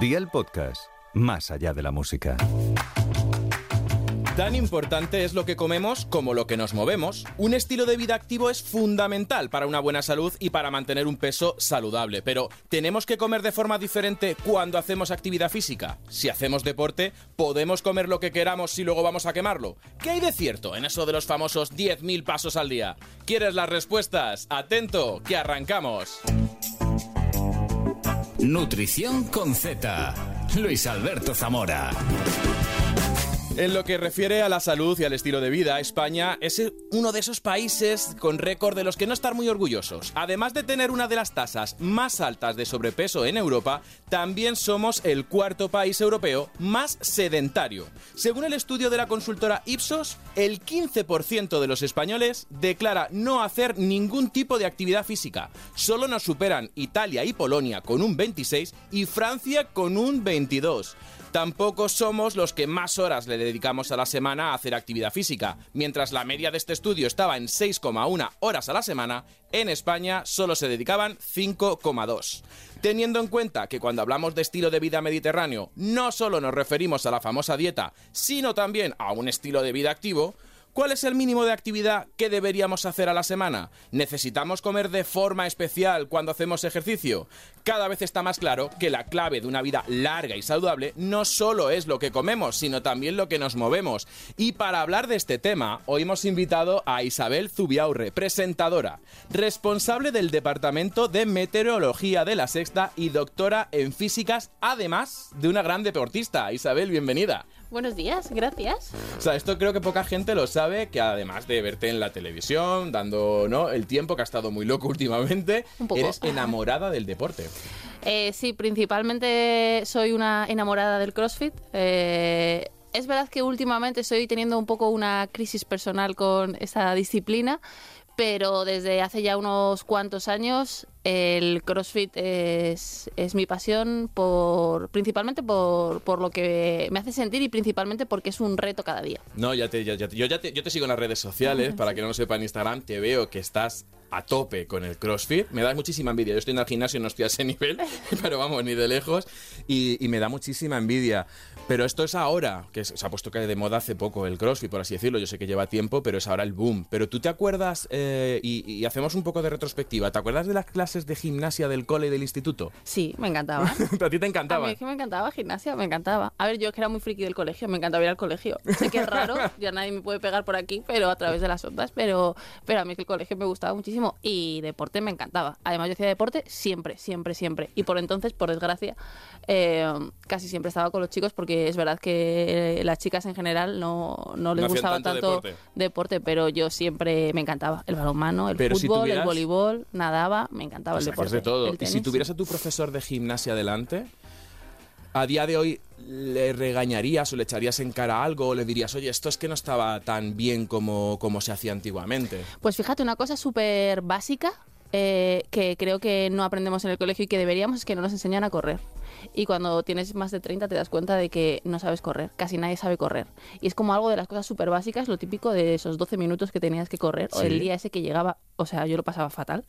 Día el podcast, más allá de la música. Tan importante es lo que comemos como lo que nos movemos. Un estilo de vida activo es fundamental para una buena salud y para mantener un peso saludable, pero ¿tenemos que comer de forma diferente cuando hacemos actividad física? Si hacemos deporte, ¿podemos comer lo que queramos si luego vamos a quemarlo? ¿Qué hay de cierto en eso de los famosos 10.000 pasos al día? ¿Quieres las respuestas? Atento, que arrancamos. Nutrición con Z. Luis Alberto Zamora. En lo que refiere a la salud y al estilo de vida, España es uno de esos países con récord de los que no estar muy orgullosos. Además de tener una de las tasas más altas de sobrepeso en Europa, también somos el cuarto país europeo más sedentario. Según el estudio de la consultora Ipsos, el 15% de los españoles declara no hacer ningún tipo de actividad física. Solo nos superan Italia y Polonia con un 26 y Francia con un 22. Tampoco somos los que más horas le dedicamos a la semana a hacer actividad física. Mientras la media de este estudio estaba en 6,1 horas a la semana, en España solo se dedicaban 5,2. Teniendo en cuenta que cuando hablamos de estilo de vida mediterráneo no solo nos referimos a la famosa dieta, sino también a un estilo de vida activo, ¿Cuál es el mínimo de actividad que deberíamos hacer a la semana? ¿Necesitamos comer de forma especial cuando hacemos ejercicio? Cada vez está más claro que la clave de una vida larga y saludable no solo es lo que comemos, sino también lo que nos movemos. Y para hablar de este tema, hoy hemos invitado a Isabel Zubiaurre, presentadora, responsable del Departamento de Meteorología de la Sexta y doctora en físicas, además de una gran deportista. Isabel, bienvenida. Buenos días, gracias. O sea, esto creo que poca gente lo sabe, que además de verte en la televisión, dando ¿no? el tiempo que ha estado muy loco últimamente, eres enamorada del deporte. Eh, sí, principalmente soy una enamorada del CrossFit. Eh, es verdad que últimamente estoy teniendo un poco una crisis personal con esta disciplina, pero desde hace ya unos cuantos años el CrossFit es, es mi pasión por principalmente por, por, lo que me hace sentir y principalmente porque es un reto cada día. No, ya te, ya, ya, yo ya te, yo te sigo en las redes sociales, para que no lo sepa en Instagram, te veo que estás a tope con el CrossFit. Me da muchísima envidia. Yo estoy en el gimnasio, no estoy a ese nivel, pero vamos, ni de lejos. Y, y me da muchísima envidia. Pero esto es ahora, que se ha puesto que de moda hace poco el CrossFit, por así decirlo. Yo sé que lleva tiempo, pero es ahora el boom. Pero tú te acuerdas, eh, y, y, hacemos un poco de retrospectiva, ¿te acuerdas de las clases de gimnasia del cole y del instituto? Sí, me encantaba. ¿A ti te encantaba? A mí es que me encantaba gimnasia, me encantaba. A ver, yo que era muy friki del colegio, me encantaba ir al colegio. Sé que es raro, ya nadie me puede pegar por aquí, pero a través de las ondas, pero, pero a mí es que el colegio me gustaba muchísimo. Y de deporte me encantaba. Además, yo hacía deporte siempre, siempre, siempre. Y por entonces, por desgracia, eh, casi siempre estaba con los chicos porque es verdad que las chicas en general no, no les No gustaba tanto tanto, deporte. deporte. pero yo siempre me encantaba. El balonmano, el Pero si fútbol, tuvieras- el voleibol, nadaba, me encantaba el que deporte. de todo. El Y si tuvieras a tu profesor de gimnasia delante, a día de hoy le regañarías o le echarías en cara algo o le dirías, oye, esto es que no estaba tan bien como, como se hacía antiguamente. Pues fíjate, una cosa súper básica eh, que creo que no aprendemos en el colegio y que deberíamos es que no nos enseñan a correr. Y cuando tienes más de 30 te das cuenta de que no sabes correr, casi nadie sabe correr. Y es como algo de las cosas súper básicas, lo típico de esos 12 minutos que tenías que correr, o el día ese que llegaba, o sea, yo lo pasaba fatal.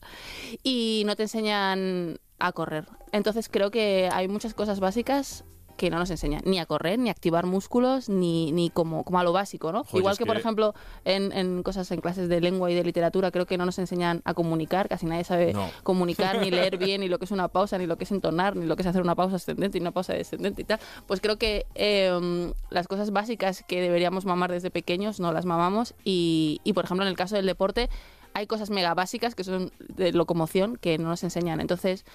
Y no te enseñan a correr. Entonces creo que hay muchas cosas básicas que no nos enseñan ni a correr, ni a activar músculos, ni, ni como, como a lo básico, ¿no? Joder, Igual que, por ejemplo, en, en cosas en clases de lengua y de literatura, creo que no nos enseñan a comunicar, casi nadie sabe No. comunicar, ni leer bien, ni lo que es una pausa, ni lo que es entonar, ni lo que es hacer una pausa ascendente y una pausa descendente y tal. Pues creo que eh, las cosas básicas que deberíamos mamar desde pequeños no las mamamos y, y, por ejemplo, en el caso del deporte hay cosas mega básicas que son de locomoción que no nos enseñan. Entonces,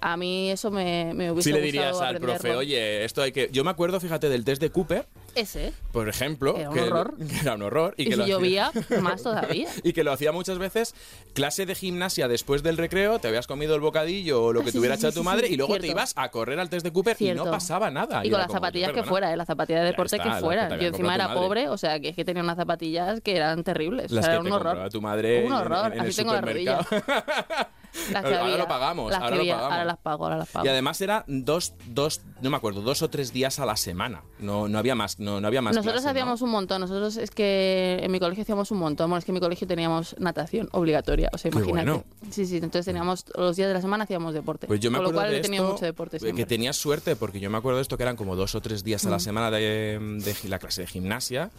a mí eso me, me hubiese Si le dirías al profe, oye, esto hay que... Yo me acuerdo, fíjate, del test de Cooper, Ese. por ejemplo. Era un que, horror. que era un horror. Y, Y, que si lo hacía- llovía, más todavía. Y que lo hacía muchas veces, clase de gimnasia después del recreo, te habías comido el bocadillo o lo que Sí, te hubiera sí, hecho sí, tu sí, madre sí, y luego te cierto. ibas a correr al test de Cooper y no pasaba nada. Y con las zapatillas que fuera, ¿eh? las zapatillas de deporte está, que te Yo encima era pobre, o sea, que es que tenía unas zapatillas que eran terribles. Las o sea, que era te un horror. compraba tu madre Un horror, en, en el así tengo la supermercado. Las que ahora había, lo pagamos, las que ahora lo había, pagamos. Ahora las pago, ahora las pago. Y además era dos, dos, no me acuerdo, dos o tres días a la semana. No, no había más, no, no había más. Nosotros clases, ¿no? hacíamos un montón. Nosotros es que en mi colegio hacíamos un montón. Bueno, es que en mi colegio teníamos natación obligatoria. O sea, Qué imagínate. bueno. Sí, sí. Entonces teníamos los días de la semana hacíamos deporte. Pues yo me Con lo acuerdo cual de esto, mucho deporte siempre. que tenías suerte porque yo me acuerdo de esto que eran como dos o tres días Mm. a la semana de, de la clase de gimnasia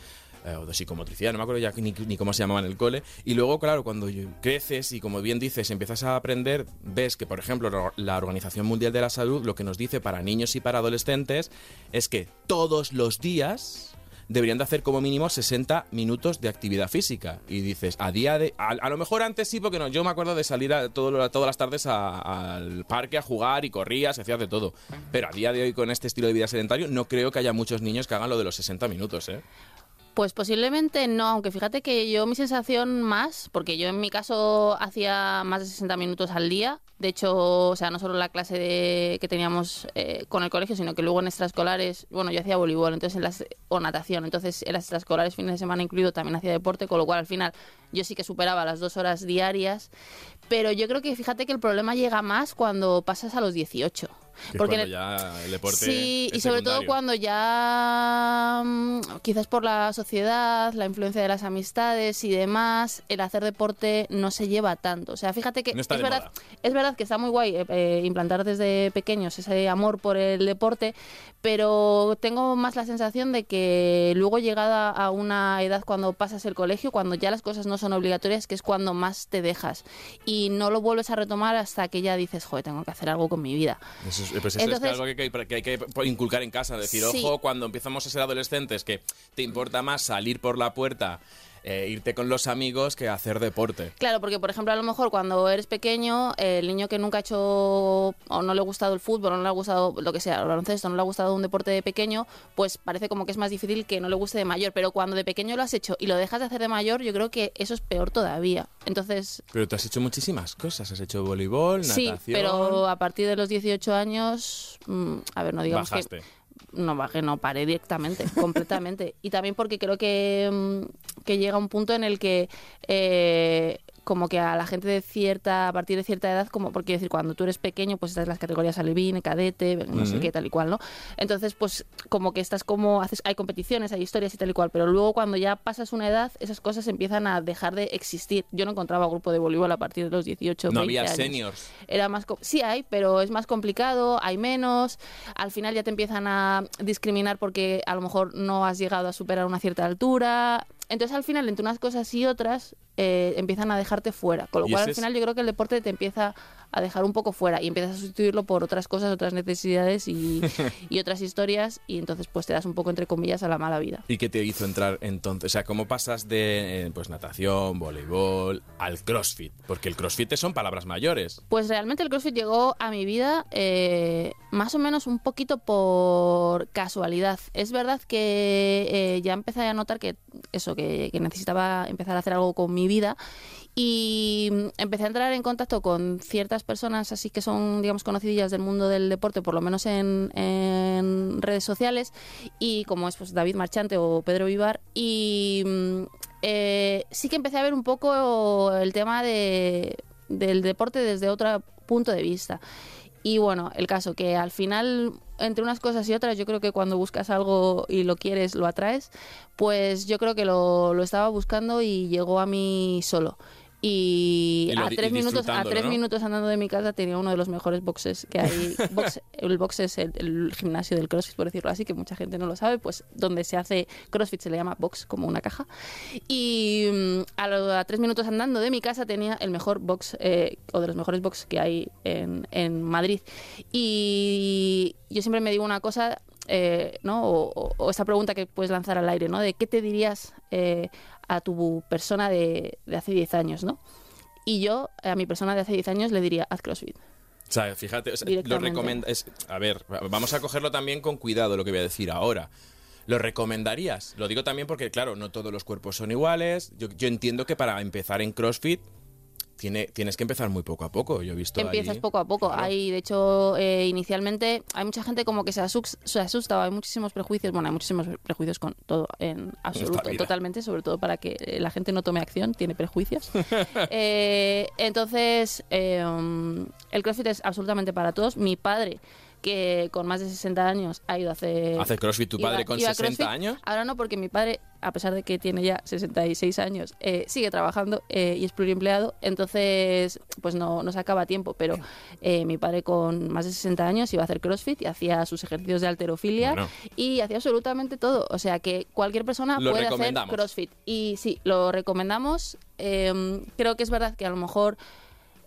eh, o de psicomotricidad, no me acuerdo ya ni, cómo se llamaba en el cole. Y luego, claro, cuando creces y como bien dices, empiezas a aprender, ves que, por ejemplo, la Organización Mundial de la Salud lo que nos dice para niños y para adolescentes es que todos los días deberían de hacer como mínimo 60 minutos de actividad física. Y dices, a día de... A, a lo mejor antes sí, porque no, yo me acuerdo de salir a todo todas las tardes al parque a jugar y corrías, hacías de todo. Pero a día de hoy con este estilo de vida sedentario no creo que haya muchos niños que hagan lo de los 60 minutos, ¿eh? Pues posiblemente no, aunque fíjate que yo mi sensación más, porque yo en mi caso hacía más de 60 minutos al día, de hecho, o sea, no solo la clase de, que teníamos eh, con el colegio, sino que luego en extraescolares, bueno, yo hacía voleibol entonces en las, o natación, entonces en las extraescolares fines de semana incluido también hacía deporte, con lo cual al final yo sí que superaba las dos horas diarias, pero yo creo que fíjate que el problema llega más cuando pasas a los 18. Que Porque cuando ya el deporte Sí, es y sobre todo cuando ya, mm, quizás por la sociedad, la influencia de las amistades y demás, el hacer deporte no se lleva tanto. O sea, fíjate que No es, verdad, moda. es verdad que está muy guay eh, eh, implantar desde pequeños ese amor por el deporte, pero tengo más la sensación de que luego llegada a una edad cuando pasas el colegio, cuando ya las cosas no son obligatorias, que es cuando más te dejas y no lo vuelves a retomar hasta que ya dices, joder, tengo que hacer algo con mi vida. Eso es, pues eso Entonces- es algo que hay, que hay que inculcar en casa. Decir, Sí. ojo, cuando empezamos a ser adolescentes, que te importa más salir por la puerta, eh, irte con los amigos, que hacer deporte. Claro, porque por ejemplo a lo mejor cuando eres pequeño, eh, el niño que nunca ha hecho o no le ha gustado el fútbol, o no le ha gustado lo que sea, el baloncesto, no le ha gustado un deporte de pequeño, pues parece como que es más difícil que no le guste de mayor. Pero cuando de pequeño lo has hecho y lo dejas de hacer de mayor, yo creo que eso es peor todavía. Entonces, Pero tú has hecho muchísimas cosas. Has hecho voleibol, sí, natación. pero a partir de los 18 años, mm, a ver, no digamos bajaste. que no bajé, no paré directamente, completamente. Y también porque creo que, mm, que llega un punto en el que eh, como que a la gente de cierta, a partir de cierta edad, como porque decir, cuando tú eres pequeño, pues estás en las categorías alevín, cadete, no sé qué, tal y cual, ¿no? Entonces, pues como que estás como, haces, hay competiciones, hay historias y tal y cual, pero luego cuando ya pasas una edad, esas cosas empiezan a dejar de existir. Yo no encontraba grupo de voleibol a partir de los 18, No 20 había años seniors. era más sí hay pero es más complicado hay menos al final ya te empiezan a discriminar porque a lo mejor no has llegado a superar una cierta altura entonces al final entre unas cosas y otras eh, empiezan a dejarte fuera con lo cual al es- final yo creo que el deporte te empieza a dejar un poco fuera y empiezas a sustituirlo por otras cosas otras necesidades y, y otras historias y entonces pues te das un poco entre comillas a la mala vida ¿Y qué te hizo entrar entonces? O sea, ¿cómo pasas de eh, pues natación, voleibol, al crossfit? Porque el crossfit son palabras mayores. Pues realmente el CrossFit llegó a mi vida eh, más o menos un poquito por casualidad. Es verdad que eh, ya empecé a notar que eso, que, que necesitaba empezar a hacer algo con vida y empecé a entrar en contacto con ciertas personas así que son, digamos, conocidillas del mundo del deporte, por lo menos en, en redes sociales, y como es pues David Marchante o Pedro Vivar, y mm, eh, sí que empecé a ver un poco el tema de, del deporte desde otro punto de vista. Y bueno, el caso que al final, entre unas cosas y otras, yo creo que cuando buscas algo y lo quieres, lo atraes, pues yo creo que lo, lo estaba buscando y llegó a mí solo. Y, Y lo a tres y minutos a tres ¿no? minutos andando de mi casa tenía uno de los mejores boxes que hay Box- el box es el, el gimnasio del crossfit por decirlo así que mucha gente no lo sabe pues donde se hace crossfit se le llama box como una caja y mm, a, lo- a tres minutos andando de mi casa tenía el mejor box eh, o de los mejores box que hay en, en Madrid y yo siempre me digo una cosa eh, ¿no? O, o- o esa pregunta que puedes lanzar al aire, ¿no? De qué te dirías eh, a tu persona de, de hace 10 años, ¿no? Y yo a mi persona de hace 10 años le diría, haz CrossFit. O sea, fíjate, o sea, lo recomenda es- A ver, vamos a cogerlo también con cuidado lo que voy a decir ahora. ¿Lo recomendarías? Lo digo también porque, claro, no todos los cuerpos son iguales. Yo, yo entiendo que para empezar en CrossFit tiene, tienes que empezar muy poco a poco. Yo he visto Empiezas poco a poco. Claro. Hay, de hecho, eh, inicialmente hay mucha gente como que se, asus- se asusta, o hay muchísimos prejuicios. Bueno, hay muchísimos prejuicios con todo en absoluto, totalmente, sobre todo para que la gente no tome acción, tiene prejuicios. Eh, entonces, eh, um, el CrossFit es absolutamente para todos. Mi padre que con más de 60 años ha ido a hacer... ¿Hace CrossFit tu padre con iba a 60 CrossFit. años? Ahora no, porque mi padre, a pesar de que tiene ya 66 años, eh, sigue trabajando eh, y es pluriempleado, entonces pues no, no sacaba tiempo, pero eh, mi padre con más de 60 años iba a hacer CrossFit y hacía sus ejercicios de alterofilia Bueno. y hacía absolutamente todo, o sea que cualquier persona Lo puede hacer. CrossFit y sí, lo recomendamos, Eh, creo que es verdad que a lo mejor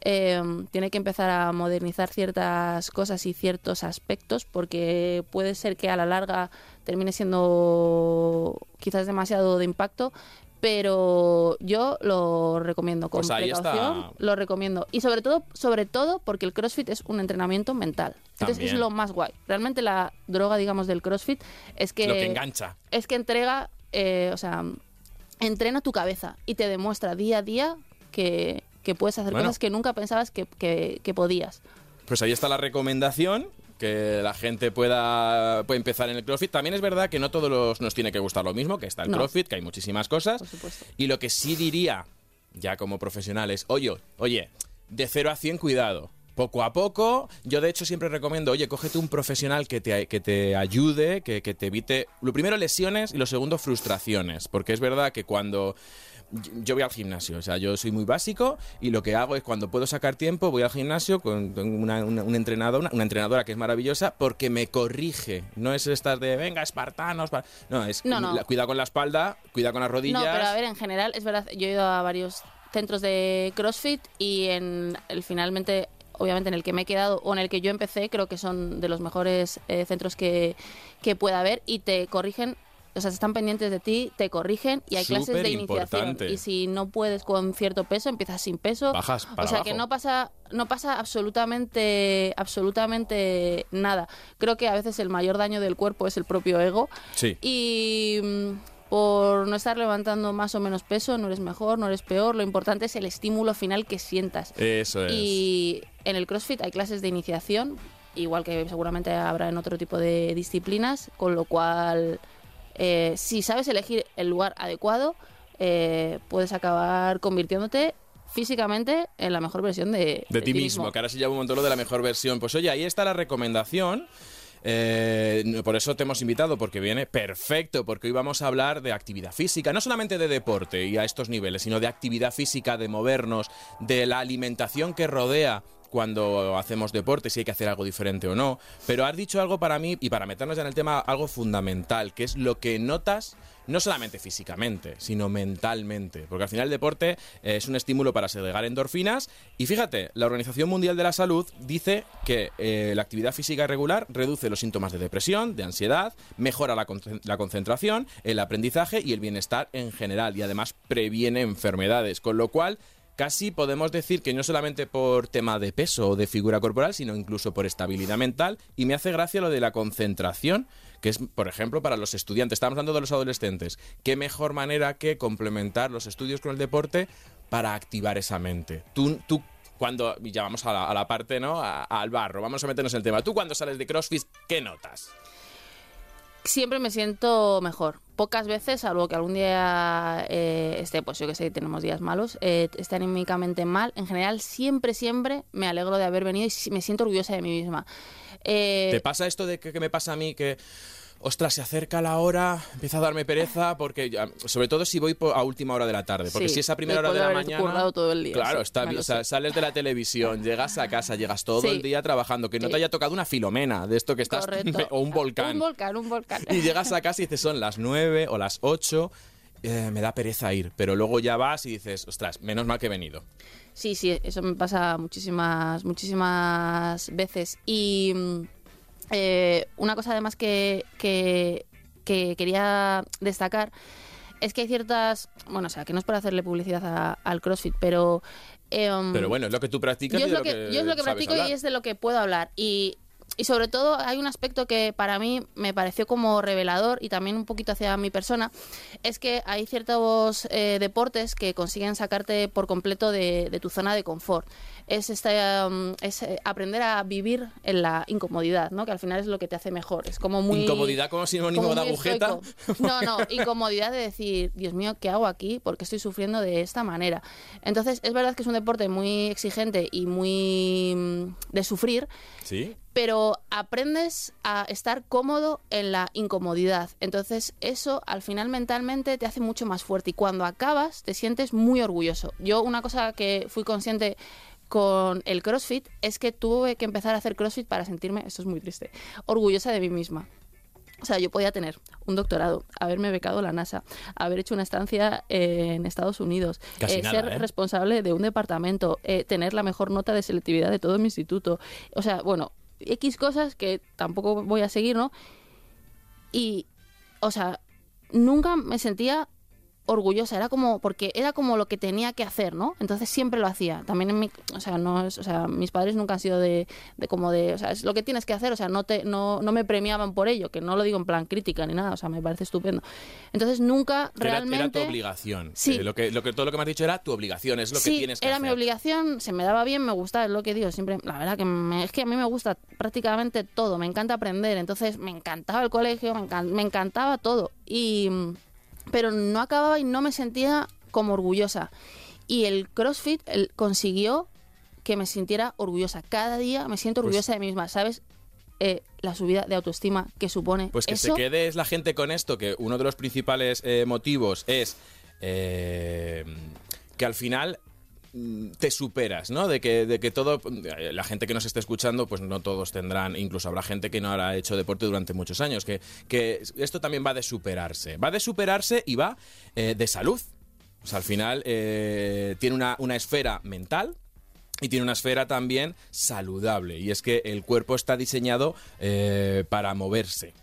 eh, tiene que empezar a modernizar ciertas cosas y ciertos aspectos porque puede ser que a la larga termine siendo quizás demasiado de impacto pero yo lo recomiendo con Pues precaución lo recomiendo. Y sobre todo sobre todo porque el CrossFit es un entrenamiento mental. Entonces es lo más guay. Realmente la droga digamos del CrossFit es que Lo que engancha. es que entrega, eh, o sea, entrena tu cabeza y te demuestra día a día que, que puedes hacer Bueno. cosas que nunca pensabas que, que- que podías. Pues ahí está la recomendación, que la gente pueda, puede empezar en el CrossFit. También es verdad que no todos los- nos tiene que gustar lo mismo, que está el No. CrossFit, que hay muchísimas cosas. Por supuesto. Y lo que sí diría, ya como profesionales, oye, oye, de 0 a 100 cuidado. Poco a poco, yo de hecho siempre recomiendo, oye, cógete un profesional que te, que te ayude, que, que te evite, lo primero lesiones y lo segundo frustraciones, porque es verdad que cuando yo voy al gimnasio, o sea, yo soy muy básico y lo que hago es cuando puedo sacar tiempo voy al gimnasio con una, una, un entrenador, una, una entrenadora que es maravillosa porque me corrige, no es estas de venga espartanos, pa-". no, es No, no. la- cuida con la espalda, cuida con las rodillas. No, pero a ver, en general, es verdad, yo he ido a varios centros de CrossFit y en el finalmente, obviamente en el que me he quedado o en el que yo empecé, creo que son de los mejores eh, centros que, que pueda haber y te corrigen. O sea, están pendientes de ti, te corrigen y hay clases de iniciación. Y si no puedes con cierto peso, empiezas sin peso. Bajas para o sea que no pasa, no pasa absolutamente, absolutamente nada. Creo que a veces el mayor daño del cuerpo es el propio ego. Sí. Y mm, por no estar levantando más o menos peso, no eres mejor, no eres peor. Lo importante es el estímulo final que sientas. Eso es. Y en el CrossFit hay clases de iniciación, igual que seguramente habrá en otro tipo de disciplinas, con lo cual, eh, si sabes elegir el lugar adecuado, eh, puedes acabar convirtiéndote físicamente en la mejor versión de, de ti mismo, que ahora se llama un montón lo de la mejor versión. Pues oye, ahí está la recomendación. Eh, por eso te hemos invitado, porque viene perfecto, porque hoy vamos a hablar de actividad física, no solamente de deporte y a estos niveles, sino de actividad física, de movernos, de la alimentación que rodea cuando hacemos deporte, si hay que hacer algo diferente o no. Pero has dicho algo para mí, y para meternos ya en el tema, algo fundamental, que es lo que notas, no solamente físicamente, sino mentalmente. Porque al final el deporte eh, es un estímulo para segregar endorfinas. Y fíjate, la Organización Mundial de la Salud dice que eh, la actividad física regular reduce los síntomas de depresión, de ansiedad, mejora la, la concentración, el aprendizaje y el bienestar en general. Y además previene enfermedades. Con lo cual casi podemos decir que no solamente por tema de peso o de figura corporal, sino incluso por estabilidad mental. Y me hace gracia lo de la concentración, que es, por ejemplo, para los estudiantes. Estamos hablando de los adolescentes. ¿Qué mejor manera que complementar los estudios con el deporte para activar esa mente? Tú, tú cuando, ya vamos a la, parte, ¿no? Al barro, vamos a meternos en el tema. Tú cuando sales de CrossFit, ¿qué notas? siempre me siento mejor. Pocas veces, salvo que algún día eh, esté, pues yo que sé, tenemos días malos, eh, esté anímicamente mal. En general, siempre, siempre me alegro de haber venido y me siento orgullosa de mí misma. Eh, ¿Te pasa esto de que me pasa a mí que... Ostras, se acerca la hora, empieza a darme pereza, porque ya- sobre todo si voy a última hora de la tarde, porque Sí, si esa primera hora de la mañana, todo el día, claro, sí, está lo o sea, sales de la televisión, llegas a casa, llegas todo el día trabajando, que no te haya tocado una filomena de esto que estás correcto. o un volcán, Un volcán, un volcán. y llegas a casa y dices son las 9 o las 8 eh, me da pereza ir, pero luego ya vas y dices, ostras, menos mal que he venido. Sí, sí, eso me pasa muchísimas, muchísimas veces. Y mm, eh, una cosa además que, que, que quería destacar es que hay ciertas, bueno, o sea, que no es para hacerle publicidad a- al CrossFit, pero... em, Pero bueno, es lo que tú practicas yo y es de lo que, yo es lo que practico hablar. y es de lo que puedo hablar. Y, y sobre todo hay un aspecto que para mí me pareció como revelador y también un poquito hacia mi persona, es que hay ciertos eh, deportes que consiguen sacarte por completo de, de tu zona de confort. Es, esta, um, es eh, aprender a vivir en la incomodidad, ¿no? que al final es lo que te hace mejor. Es como muy... Incomodidad como sinónimo como de agujeta. estoico. No, no, incomodidad de decir, Dios mío, ¿qué hago aquí? Porque estoy sufriendo de esta manera. Entonces, es verdad que es un deporte muy exigente y muy mm, de sufrir, Sí. pero aprendes a estar cómodo en la incomodidad. Entonces, eso al final mentalmente te hace mucho más fuerte y cuando acabas te sientes muy orgulloso. Yo una cosa que fui consciente con el CrossFit es que tuve que empezar a hacer CrossFit para sentirme, esto es muy triste, orgullosa de mí misma. O sea, yo podía tener un doctorado, haberme becado la NASA, haber hecho una estancia eh, en Estados Unidos, eh, nada, ser ¿eh? responsable de un departamento, tener la mejor nota de selectividad de todo mi instituto. O sea, bueno, X cosas que tampoco voy a seguir, ¿no? Y, o sea, nunca me sentía orgullosa, era como porque era como lo que tenía que hacer, ¿no? Entonces siempre lo hacía. También en mi, o sea, no es, o sea, mis padres nunca han sido de, de como de, o sea, es lo que tienes que hacer, o sea, no te no, no me premiaban por ello, que no lo digo en plan crítica ni nada, o sea, me parece estupendo. Entonces nunca Era- Era, realmente tu obligación. Sí. Eh, lo que, lo que, todo lo que me has dicho era tu obligación, es lo que sí, tienes que era hacer. mi obligación, se me daba bien, me gustaba, es lo que digo, siempre, la verdad que me- es que a mí me gusta prácticamente todo, me encanta aprender, entonces me encantaba el colegio, me, encan- me encantaba todo, y mm, pero no acababa y no me sentía como orgullosa. Y el CrossFit el- consiguió que me sintiera orgullosa. Cada día me siento Pues- orgullosa de mí misma, ¿sabes? Eh, la subida de autoestima que supone Pues que eso. se quede es la gente con esto, que uno de los principales eh, motivos es eh, que al final te superas, ¿no? De que, de que todo, eh, la gente que nos esté escuchando, pues no todos tendrán, incluso habrá gente que no habrá hecho deporte durante muchos años, que, que esto también va de superarse, va de superarse y va eh, de salud. O sea, al final eh, tiene una, una esfera mental, y tiene una esfera también saludable. Y es que el cuerpo está diseñado para moverse.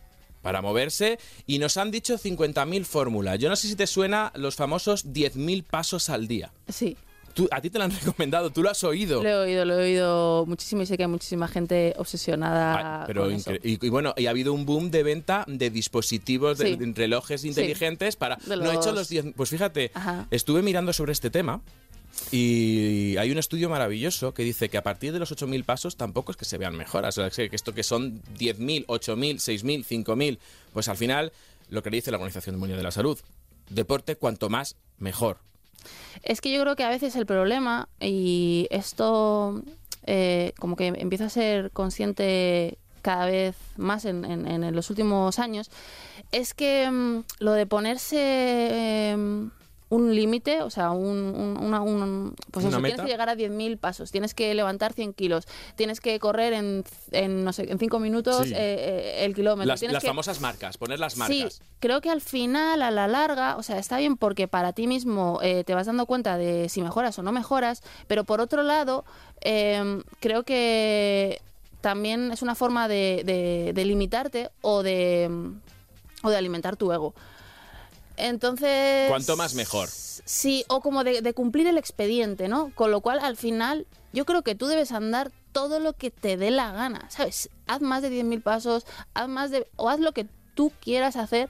Para moverse. Y nos han dicho 50.000 fórmulas. Yo no sé si te suena los famosos 10.000 pasos al día. Sí, Tú, a ti te lo han recomendado, tú lo has oído. lo he oído, lo he oído muchísimo y sé que hay muchísima gente obsesionada Ah, pero con eso. incre- y, y bueno, y ha habido un boom de venta de dispositivos, de, Sí. de relojes inteligentes para... No he hecho los- los 10... Pues fíjate, Ajá. estuve mirando sobre este tema y hay un estudio maravilloso que dice que a partir de los 8.000 pasos tampoco es que se vean mejoras. O sea, que esto que son 10.000, 8.000, 6.000, 5.000, pues al final lo que dice la Organización Mundial de la Salud, deporte cuanto más mejor. Es que yo creo que a veces el problema, y esto eh, como que empiezo a ser consciente cada vez más en, en- en los últimos años, es que mm, lo de ponerse em, un límite, o sea, un, un- una, un- pues ¿Una eso, meta? tienes que llegar a 10.000 pasos, tienes que levantar 100 kilos, tienes que correr en, en no sé, en 5 minutos Sí. eh, eh, el kilómetro. Las, tienes las que- famosas marcas, poner las marcas. Sí, creo que al final, a la larga, o sea, está bien porque para ti mismo eh, te vas dando cuenta de si mejoras o no mejoras, pero por otro lado, eh, creo que también es una forma de, de- de limitarte o de, o de alimentar tu ego. Entonces... Cuanto más mejor. Sí, o como de, de cumplir el expediente, ¿no? Con lo cual, al final, yo creo que tú debes andar todo lo que te dé la gana, ¿sabes? Haz más de 10.000 pasos, haz más de... o haz lo que tú quieras hacer,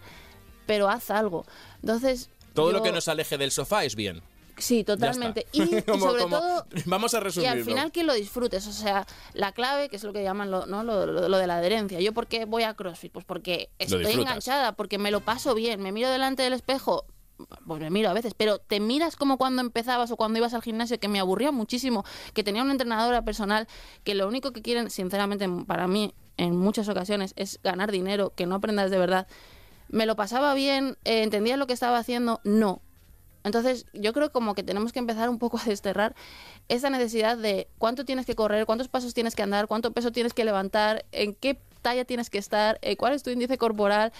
pero haz algo. Entonces... Todo lo que nos aleje del sofá es bien. Sí, totalmente. Y, y Como- sobre como- todo... Vamos a Y resumirlo. al final que lo disfrutes, o sea, la clave, que es lo que llaman lo, ¿no? lo, lo- lo de la adherencia. ¿Yo por qué voy a CrossFit? Pues porque estoy enganchada, porque me lo paso bien, me miro delante del espejo, pues me miro a veces, pero te miras como cuando empezabas o cuando ibas al gimnasio, que me aburría muchísimo, que tenía una entrenadora personal, que lo único que quieren, sinceramente, para mí, en muchas ocasiones, es ganar dinero, que no aprendas de verdad. Me lo pasaba bien, eh, entendía lo que estaba haciendo, no. Entonces, yo creo como que tenemos que empezar un poco a desterrar esa necesidad de cuánto tienes que correr, cuántos pasos tienes que andar, cuánto peso tienes que levantar, en qué talla tienes que estar, eh, cuál es tu índice corporal.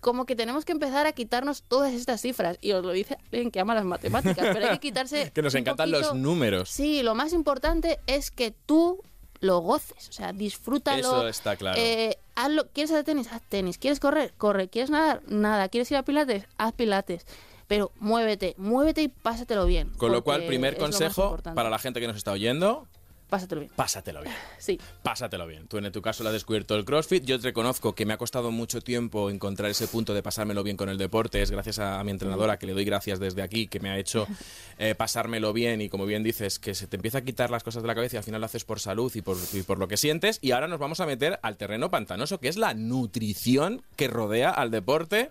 Como que tenemos que empezar a quitarnos todas estas cifras. Y os lo dice alguien que ama las matemáticas, pero hay que quitarse. Que nos encantan los números. Sí, lo más importante es que tú lo goces, o sea, disfrútalo. Eso está claro. Eh, hazlo. ¿Quieres hacer tenis? Haz tenis. ¿Quieres correr? Corre. ¿Quieres nadar? Nada. ¿Quieres ir a pilates? Haz pilates. Pero muévete, muévete y pásatelo bien. Con lo cual, primer consejo para la gente que nos está oyendo, Pásatelo bien. Pásatelo bien. Sí. Pásatelo bien. Tú en tu caso lo has descubierto el CrossFit. Yo te reconozco que me ha costado mucho tiempo encontrar ese punto de pasármelo bien con el deporte. Es gracias a, mi entrenadora, que le doy gracias desde aquí, que me ha hecho eh, pasármelo bien y como bien dices, que se te empieza a quitar las cosas de la cabeza y al final lo haces por salud y por, y por lo que sientes. Y ahora nos vamos a meter al terreno pantanoso, que es la nutrición que rodea al deporte.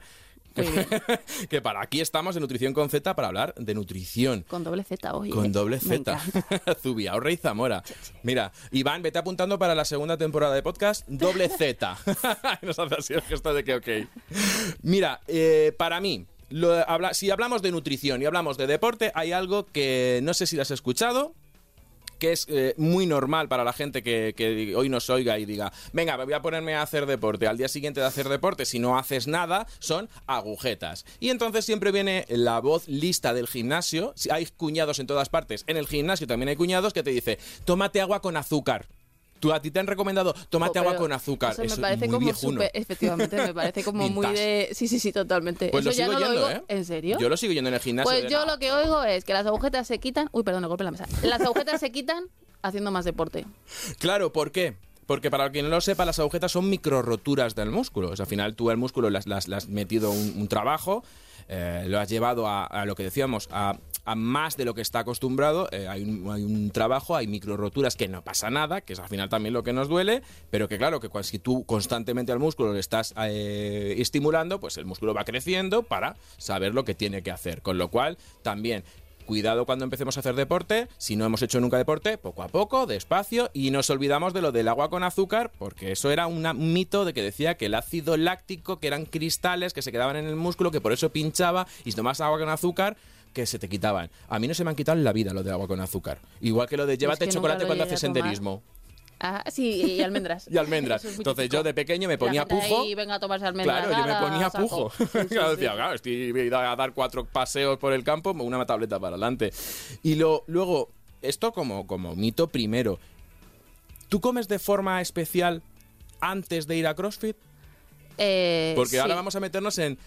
Que para aquí estamos en Nutrición con Z para hablar de nutrición. Con doble Z hoy. Con ¿eh? doble Z. encanta. Zubiao Rey Zamora. Mira, Iván, vete apuntando para la segunda temporada de podcast, doble Z. Nos hace así el gesto de que ok. Mira, eh, para mí, lo- habla- si hablamos de nutrición y hablamos de deporte, hay algo que no sé si lo has escuchado, que es eh, muy normal para la gente que, hoy nos oiga y diga, venga, voy a ponerme a hacer deporte. Al día siguiente de hacer deporte, si no haces nada, son agujetas. Y entonces siempre viene la voz lista del gimnasio. Si Hay cuñados en todas partes. En el gimnasio también hay cuñados que te dice, tómate agua con azúcar. Tú a ti te han recomendado, tómate agua con azúcar. Eso me es parece muy como viejuno. efectivamente, me parece como muy de... Sí, sí, sí, totalmente. Pues eso lo ya sigo no yendo, lo oigo. ¿eh? ¿En serio? Yo lo sigo yendo en el gimnasio. Pues yo "No, lo que oigo es que las agujetas se quitan... Uy, perdón, golpe en la mesa. Las agujetas se quitan haciendo más deporte. Claro, ¿por qué? Porque para quien no lo sepa, las agujetas son microroturas del músculo. O sea, al final tú al músculo le has, las- le has metido un, un trabajo, eh, lo has llevado a, a lo que decíamos, a, a más de lo que está acostumbrado. eh, hay, un, trabajo, hay microroturas que no pasa nada, que es al final también lo que nos duele, pero que claro, que si tú constantemente al músculo le estás eh, estimulando, pues el músculo va creciendo para saber lo que tiene que hacer. Con lo cual, también Cuidado cuando empecemos a hacer deporte, si no hemos hecho nunca deporte, poco a poco, despacio, y nos olvidamos de lo del agua con azúcar, porque eso era un mito de que decía que el ácido láctico, que eran cristales que se quedaban en el músculo, que por eso pinchaba, y si agua con azúcar, que se te quitaban. A mí no se me han quitado en la vida lo de agua con azúcar. Igual que lo de llévate que chocolate cuando haces senderismo. Ah, sí, y almendras. Y almendras. Es Entonces típico. yo de pequeño me ponía pujo. ahí, venga a tomarse almendras. Claro, yo me ponía pujo. Sí, sí, claro, decía, claro, estoy a dar cuatro paseos por el campo, una tableta para adelante. Y lo, luego, esto como, como mito primero. ¿Tú comes de forma especial antes de ir a CrossFit? Eh, Porque ahora vamos a meternos en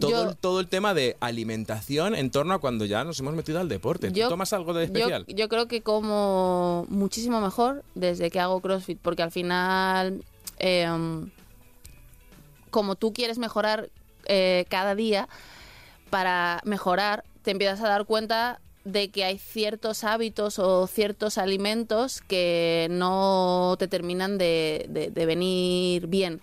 todo, Yo- el, todo el tema de alimentación en torno a cuando ya nos hemos metido al deporte. ¿Tú tomas algo de Yo, especial? yo creo que como muchísimo mejor desde que hago CrossFit, porque al final, eh, como tú quieres mejorar eh, cada día, para mejorar te empiezas a dar cuenta de que hay ciertos hábitos o ciertos alimentos que no te terminan de, de- de venir bien.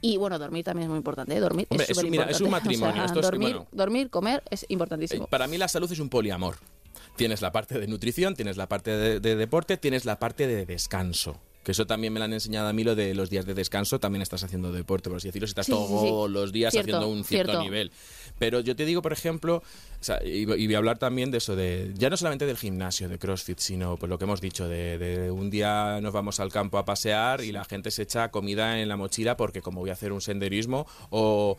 Y bueno, dormir también es muy importante. ¿eh? Dormir Hombre, es es mira, es un matrimonio, esto es dormir, bueno. dormir, comer es importantísimo. Eh, Para mí la salud es un poliamor. Tienes la parte de nutrición, tienes la parte de, de deporte, tienes la parte de descanso. Que eso también me lo han enseñado a mí, lo de los días de descanso, también estás haciendo deporte, por así decirlo, si estás Sí, sí, sí. todos los días Cierto, haciendo un cierto, cierto. nivel. Pero yo te digo, por ejemplo, y, voy a hablar también de eso, de ya no solamente del gimnasio, de CrossFit, sino pues lo que hemos dicho, de, un día nos vamos al campo a pasear y la gente se echa comida en la mochila porque como voy a hacer un senderismo, o,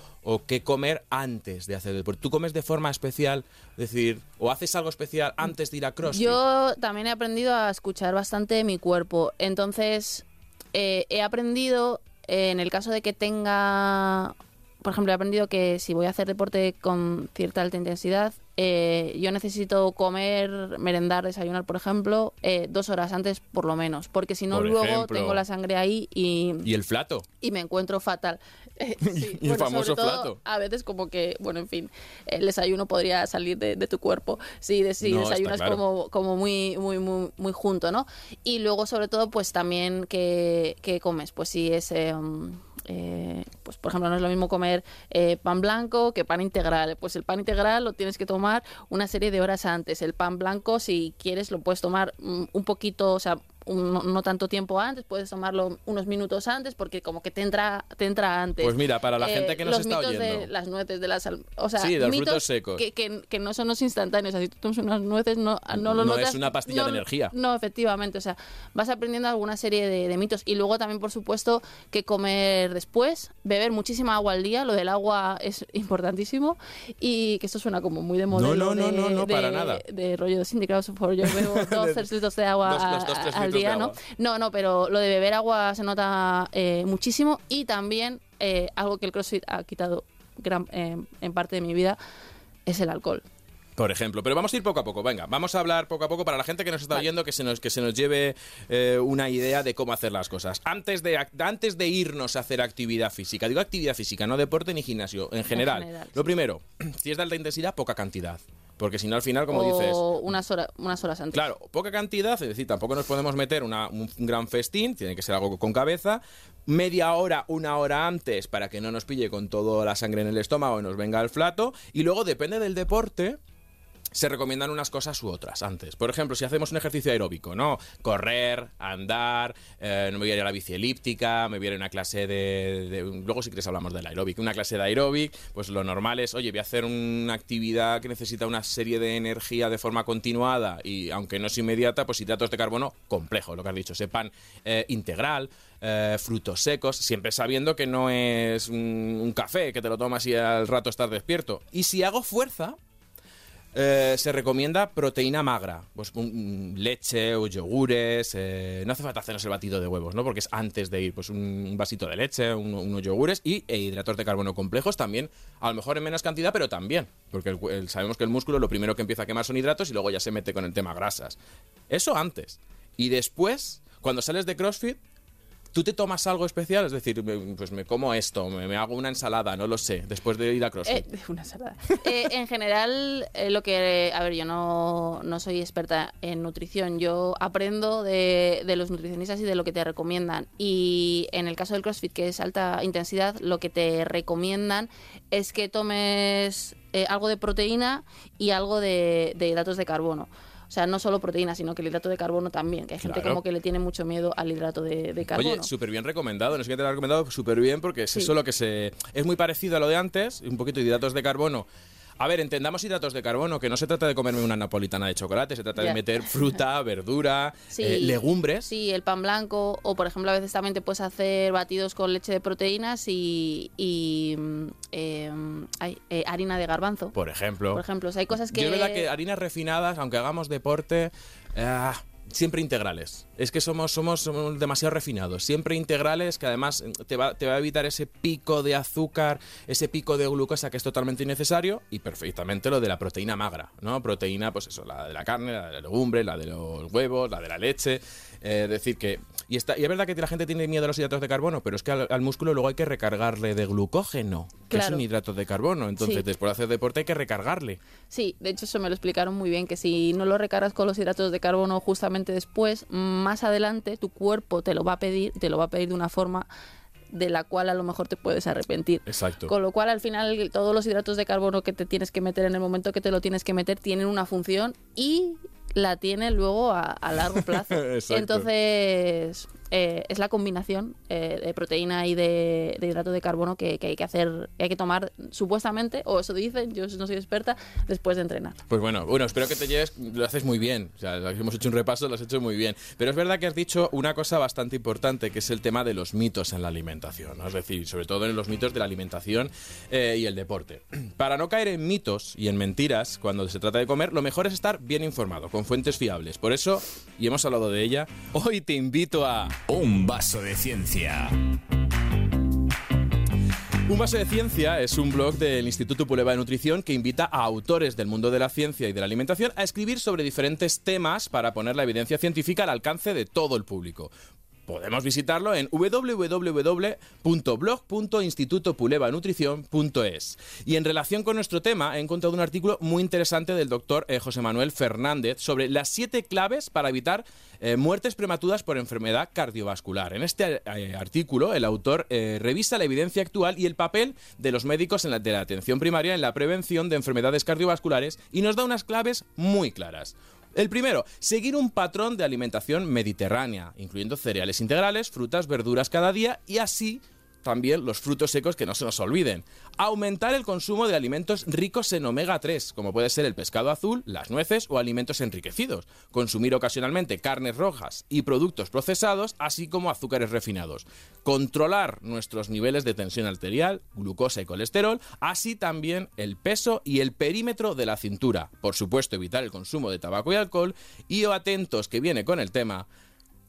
qué comer antes de hacer deporte. ¿Tú comes de forma especial? Es decir, o haces algo especial antes de ir a CrossFit. Yo también he aprendido a escuchar bastante mi cuerpo. Entonces, eh, he aprendido, eh, en el caso de que tenga, por ejemplo, he aprendido que si voy a hacer deporte con cierta alta intensidad, eh, yo necesito comer, merendar, desayunar, por ejemplo, eh, dos horas antes por lo menos. Porque si no, luego ejemplo. tengo la sangre ahí y, ¿Y el flato? y me encuentro fatal. Eh, sí, Y el bueno, famoso sobre todo, plato. A veces como que, bueno, en fin, el desayuno podría salir de, de tu cuerpo si, de- si No, está desayunas claro. como, como muy, muy, muy, muy junto, ¿no? Y luego, sobre todo, pues también que, que comes. Pues si es... um, eh, pues por ejemplo no es lo mismo comer eh, pan blanco que pan integral. Pues el pan integral lo tienes que tomar una serie de horas antes. El pan blanco si quieres lo puedes tomar mm, un poquito o sea un- no, no tanto tiempo antes puedes tomarlo unos minutos antes porque como que te entra te entra antes Pues mira, para la Eh, gente que nos los está mitos de oyendo. las nueces de las o sea Sí, de los mitos frutos secos. que, que, que no son los instantáneos o sea si tú tomas unas nueces no, no lo No notas es una pastilla de no- energía. no, efectivamente. O sea, vas aprendiendo alguna serie de, de mitos. Y luego también, por supuesto, que comer después, beber muchísima agua al día. Lo del agua es importantísimo. Y que esto suena como muy de modelo. no, no, de, no, no, de- para nada. De rollo de yo bebo dos, tres litros de agua Dos- los a- dos, tres al No, no, pero lo de beber agua se nota eh, muchísimo. Y también eh, algo que el CrossFit ha quitado gran, eh, en parte de mi vida es el alcohol. Por ejemplo, pero vamos a ir poco a poco, venga, vamos a hablar poco a poco para la gente que nos está oyendo, que se nos, que se nos lleve eh, una idea de cómo hacer las cosas. Antes de, antes de irnos a hacer actividad física, digo actividad física, no deporte ni gimnasio, en general. general, Lo sí. primero, si es de alta intensidad, poca cantidad. Porque si no, al final, como o dices, unas, horas, unas horas antes. Claro, poca cantidad, es decir, tampoco nos podemos meter una- un, un gran festín, tiene que ser algo con cabeza. Media hora, una hora antes para que no nos pille con toda la sangre en el estómago y nos venga al flato. Y luego, depende del deporte, se recomiendan unas cosas u otras antes. Por ejemplo, si hacemos un ejercicio aeróbico, ¿no? Correr, andar, eh, no me voy a ir a la bici elíptica, me voy a ir a una clase de, de- Luego si quieres hablamos del aeróbic. Una clase de aeróbic, pues lo normal es, oye, voy a hacer una actividad que necesita una serie de energía de forma continuada y aunque no es inmediata, pues hidratos de carbono complejo, lo que has dicho, sepan eh, integral, eh, frutos secos, siempre sabiendo que no es un, un café que te lo tomas y al rato estás despierto. Y si hago fuerza, eh, se recomienda proteína magra, pues un- leche o yogures, eh, no hace falta hacernos el batido de huevos, ¿no? Porque es antes de ir, pues un, vasito de leche, un- unos yogures y e hidratos de carbono complejos también, a lo mejor en menos cantidad, pero también, porque sabemos que el músculo lo primero que empieza a quemar son hidratos y luego ya se mete con el tema grasas. Eso antes. Y después, cuando sales de CrossFit, ¿Tú te tomas algo especial? Es decir, pues me como esto, me, me hago una ensalada, no lo sé, después de ir a CrossFit. Eh, una ensalada. Eh, en general, eh, lo que. A ver, yo no, no soy experta en nutrición. Yo aprendo de, de los nutricionistas y de lo que te recomiendan. Y en el caso del CrossFit, que es alta intensidad, lo que te recomiendan es que tomes eh, algo de proteína y algo de, de hidratos de carbono. O sea, no solo proteína, sino que el hidrato de carbono también, que hay gente Claro. como que le tiene mucho miedo al hidrato de, de carbono. Oye, súper bien recomendado. No sé qué te lo ha recomendado súper bien porque es Sí. eso lo que se. Es muy parecido a lo de antes, un poquito de hidratos de carbono. A ver, entendamos hidratos de carbono, que no se trata de comerme una napolitana de chocolate, se trata de meter fruta, verdura, Sí, eh, legumbres. Sí, el pan blanco o por ejemplo a veces también te puedes hacer batidos con leche de proteínas y, y, mm, eh, ay, eh, harina de garbanzo. Por ejemplo. Por ejemplo, o sea, hay cosas que... Yo es verdad que harinas refinadas, aunque hagamos deporte, ah, siempre integrales. Es que somos, somos, somos demasiado refinados. Siempre integrales, que además mm, te va, te va a evitar ese pico de azúcar, ese pico de glucosa que es totalmente innecesario y perfectamente lo de la proteína magra, ¿no? Proteína, pues eso, la de la carne, la de la legumbre, la de los huevos, la de la leche. Eh, es decir, que. Y, está, y es verdad que la gente tiene miedo a los hidratos de carbono, pero es que al, al músculo luego hay que recargarle de glucógeno, que es un hidrato de carbono. Entonces, Sí. después de hacer deporte hay que recargarle. Sí, de hecho eso me lo explicaron muy bien, que si no lo recargas con los hidratos de carbono justamente después, más adelante tu cuerpo te lo va a pedir, te lo va a pedir de una forma de la cual a lo mejor te puedes arrepentir. Exacto. Con lo cual, al final, todos los hidratos de carbono que te tienes que meter en el momento que te lo tienes que meter tienen una función y la tienen luego a, a largo plazo. Entonces, eh, es la combinación eh, de proteína y de, de hidrato de carbono que, que hay que hacer, que hay que tomar supuestamente, o eso dicen, yo no soy experta, después de entrenar. Pues bueno, bueno, espero que te lleves, lo haces muy bien. O sea, hemos hecho un repaso, lo has hecho muy bien. Pero es verdad que has dicho una cosa bastante importante, que es el tema de los mitos en la alimentación. ¿no? Es decir, sobre todo en los mitos de la alimentación eh, y el deporte. Para no caer en mitos y en mentiras cuando se trata de comer, lo mejor es estar bien informado, con fuentes fiables. Por eso, y hemos hablado de ella, hoy te invito a... Un vaso de ciencia. Un vaso de ciencia es un blog del Instituto Puleva de Nutrición que invita a autores del mundo de la ciencia y de la alimentación a escribir sobre diferentes temas para poner la evidencia científica al alcance de todo el público. Podemos visitarlo en www.blog.institutopulevanutrición.es. Y en relación con nuestro tema, he encontrado un artículo muy interesante del doctor eh, José Manuel Fernández sobre las siete claves para evitar eh, muertes prematuras por enfermedad cardiovascular. En este eh, artículo, el autor revisa la evidencia actual y el papel de los médicos en de la atención primaria en la prevención de enfermedades cardiovasculares y nos da unas claves muy claras. El primero, seguir un patrón de alimentación mediterránea, incluyendo cereales integrales, frutas, verduras cada día y así también los frutos secos que no se nos olviden. Aumentar el consumo de alimentos ricos en omega 3, como puede ser el pescado azul, las nueces o alimentos enriquecidos. Consumir ocasionalmente carnes rojas y productos procesados, así como azúcares refinados. Controlar nuestros niveles de tensión arterial, glucosa y colesterol, así también el peso y el perímetro de la cintura. Por supuesto, evitar el consumo de tabaco y alcohol. Y atentos que viene con el tema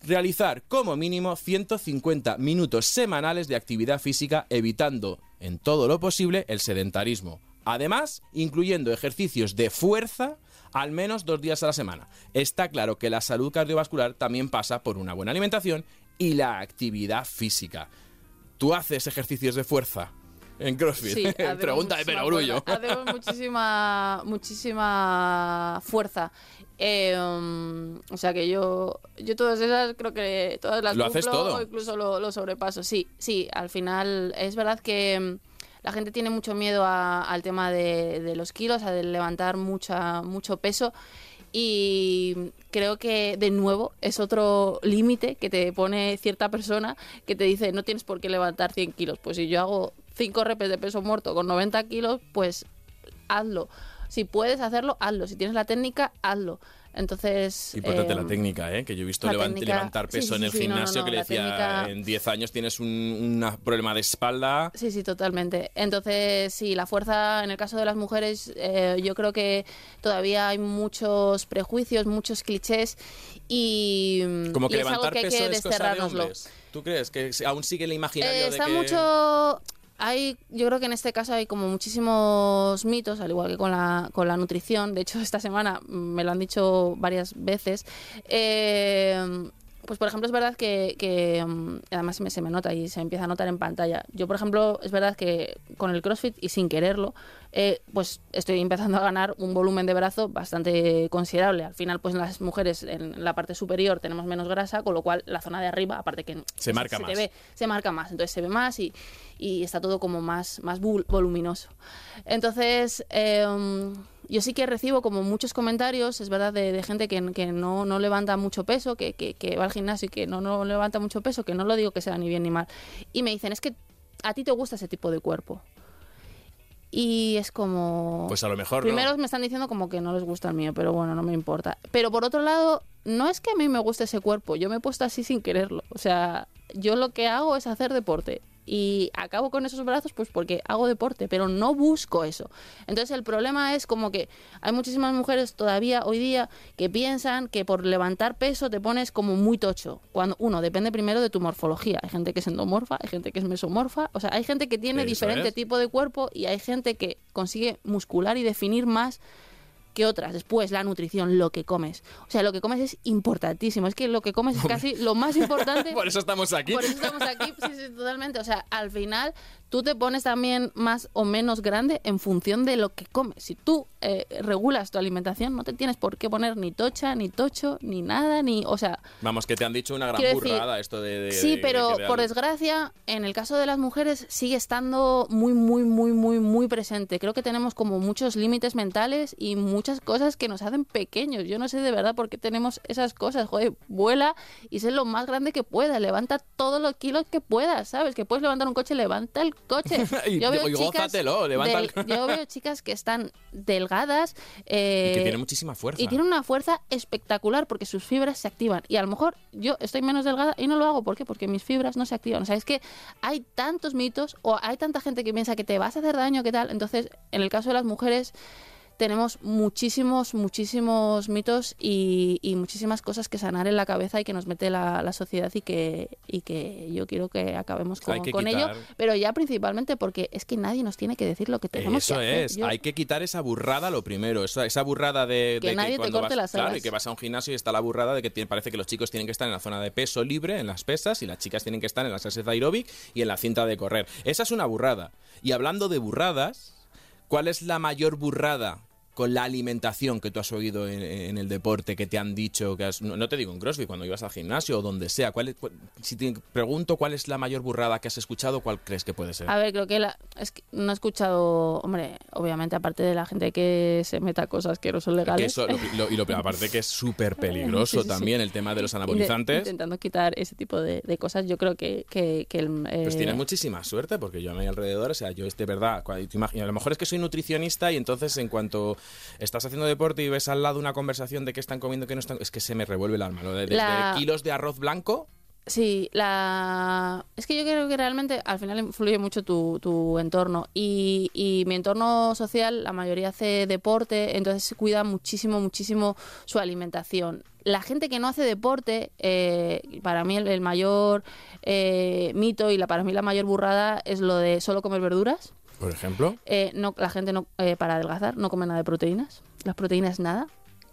realizar como mínimo 150 minutos semanales de actividad física evitando en todo lo posible el sedentarismo. Además, incluyendo ejercicios de fuerza al menos dos días a la semana. Está claro que la salud cardiovascular también pasa por una buena alimentación y la actividad física. ¿Tú haces ejercicios de fuerza? En CrossFit. Sí, Pregunta de perogrullo. Hacemos muchísima, muchísima fuerza. Eh, um, o sea que yo, yo todas esas creo que todas las ¿Lo haces todo? incluso lo, lo sobrepaso. Sí, sí, al final es verdad que mm, la gente tiene mucho miedo a- al tema de, de los kilos, a de levantar mucha, mucho peso. Y creo que de nuevo es otro límite que te pone cierta persona que te dice no tienes por qué levantar 100 kilos. Pues si yo hago 5 repes de peso muerto con 90 kilos, pues hazlo. Si puedes hacerlo, hazlo. Si tienes la técnica, hazlo. Entonces... Importante la em, técnica, ¿eh? que yo he visto la levan- técnica- levantar sí, peso sí, en el sí, no, no, gimnasio no, que le la decía técnica- en 10 años tienes un un problema de espalda. Sí, sí, totalmente. Entonces, sí, la fuerza, en el caso de las mujeres, eh, yo creo que todavía hay muchos prejuicios, muchos clichés y, Como que y es algo levantar que hay peso que es cosa de hombres. ¿Tú crees que aún sigue el imaginario Eh, de está que... mucho hay yo creo que en este caso hay como muchísimos mitos al igual que con la con la nutrición. De hecho esta semana me lo han dicho varias veces. Eh, pues por ejemplo es verdad que, que, mm, además se me, se me nota y se empieza a notar en pantalla yo por ejemplo es verdad que con el CrossFit y sin quererlo eh, pues estoy empezando a ganar un volumen de brazo bastante considerable al final pues las mujeres en la parte superior tenemos menos grasa con lo cual la zona de arriba aparte que Se marca más. ve se marca más, entonces se ve más y, y está todo como más, más voluminoso. Entonces, eh, yo sí que recibo como muchos comentarios, es verdad, de, de gente que, que no, no levanta mucho peso, que, que, que va al gimnasio y que no, no levanta mucho peso, que no lo digo que sea ni bien ni mal. Y me dicen, es que a ti te gusta ese tipo de cuerpo. Y es como... Pues a lo mejor Primero no. me están diciendo como que no les gusta el mío, pero bueno, no me importa. Pero por otro lado, no es que a mí me guste ese cuerpo, yo me he puesto así sin quererlo. O sea, yo lo que hago es hacer deporte. Y acabo con esos brazos pues porque hago deporte, pero no busco eso. Entonces el problema es como que hay muchísimas mujeres todavía hoy día que piensan que por levantar peso te pones como muy tocho. Cuando uno depende primero de tu morfología. Hay gente que es endomorfa, hay gente que es mesomorfa. O sea, hay gente que tiene diferente es. tipo de cuerpo y hay gente que consigue muscular y definir más que otras. Después, la nutrición, lo que comes. O sea, lo que comes es importantísimo. Es que lo que comes es casi lo más importante. Por eso estamos aquí. Por eso estamos aquí, sí, sí, totalmente. O sea, al final tú te pones también más o menos grande en función de lo que comes. Si tú eh, regulas tu alimentación, no te tienes por qué poner ni tocha, ni tocho, ni nada, ni... O sea, Vamos, que te han dicho una gran decir, burrada esto de... de- Sí, de- pero de- por desgracia, en el caso de las mujeres sigue estando muy, muy, muy, muy, muy presente. Creo que tenemos como muchos límites mentales y muchas cosas que nos hacen pequeños. Yo no sé de verdad por qué tenemos esas cosas. Joder, vuela y sé lo más grande que puedas. Levanta todos los kilos que puedas, ¿sabes? Que puedes levantar un coche, levanta el coche. Y- y gózatelo, levanta el- del- Yo veo chicas que están delgadas. eh, Y que tiene muchísima fuerza. y tiene una fuerza espectacular porque sus fibras se activan. Y a lo mejor yo estoy menos delgada y no lo hago. ¿Por qué? Porque mis fibras no se activan. O sea, es que hay tantos mitos o hay tanta gente que piensa que te vas a hacer daño, que tal. Entonces, en el caso de las mujeres tenemos muchísimos, muchísimos mitos y, y muchísimas cosas que sanar en la cabeza y que nos mete la, la sociedad y que, y que yo quiero que acabemos con, que con ello. Pero ya principalmente porque es que nadie nos tiene que decir lo que tenemos Eso que hacer. es, Yo- hay que quitar esa burrada lo primero, esa, esa burrada de, Que de nadie te corte vas, las claro, alas. y que vas a un gimnasio y está la burrada de que tiene- parece que los chicos tienen que estar en la zona de peso libre, en las pesas, y las chicas tienen que estar en las clases de aeróbic y en la cinta de correr. Esa es una burrada. Y hablando de burradas, ¿cuál es la mayor burrada? Con la alimentación que tú has oído en, en el deporte, que te han dicho, que has- no, no te digo en CrossFit, cuando ibas al gimnasio o donde sea, ¿cuál es- cuál- si te pregunto cuál es la mayor burrada que has escuchado, ¿cuál crees que puede ser? A ver, creo que, la, es que no he escuchado, hombre, obviamente aparte de la gente que se meta cosas que no son Que legales. eso, lo- lo- y lo aparte que es súper peligroso Sí, sí, sí. también el tema de los anabolizantes. Intentando quitar ese tipo de, de cosas, yo creo que, que, que el, eh, Pues tienes muchísima suerte porque yo a mi alrededor, o sea, yo es de verdad, cua- tú imagi- a lo mejor es que soy nutricionista y entonces en cuanto estás haciendo deporte y ves al lado una conversación de qué están comiendo, qué no están, es que se me revuelve el alma, ¿no? De- Desde La- kilos de arroz blanco, Sí, la... es que yo creo que realmente al final influye mucho tu, tu entorno y, y mi entorno social, la mayoría hace deporte, entonces se cuida muchísimo, muchísimo su alimentación. La gente que no hace deporte, eh, para mí el, el mayor eh, mito y la, para mí la mayor burrada es lo de solo comer verduras. Por ejemplo, Eh, no, la gente no, eh, para adelgazar no come nada de proteínas. Las proteínas nada.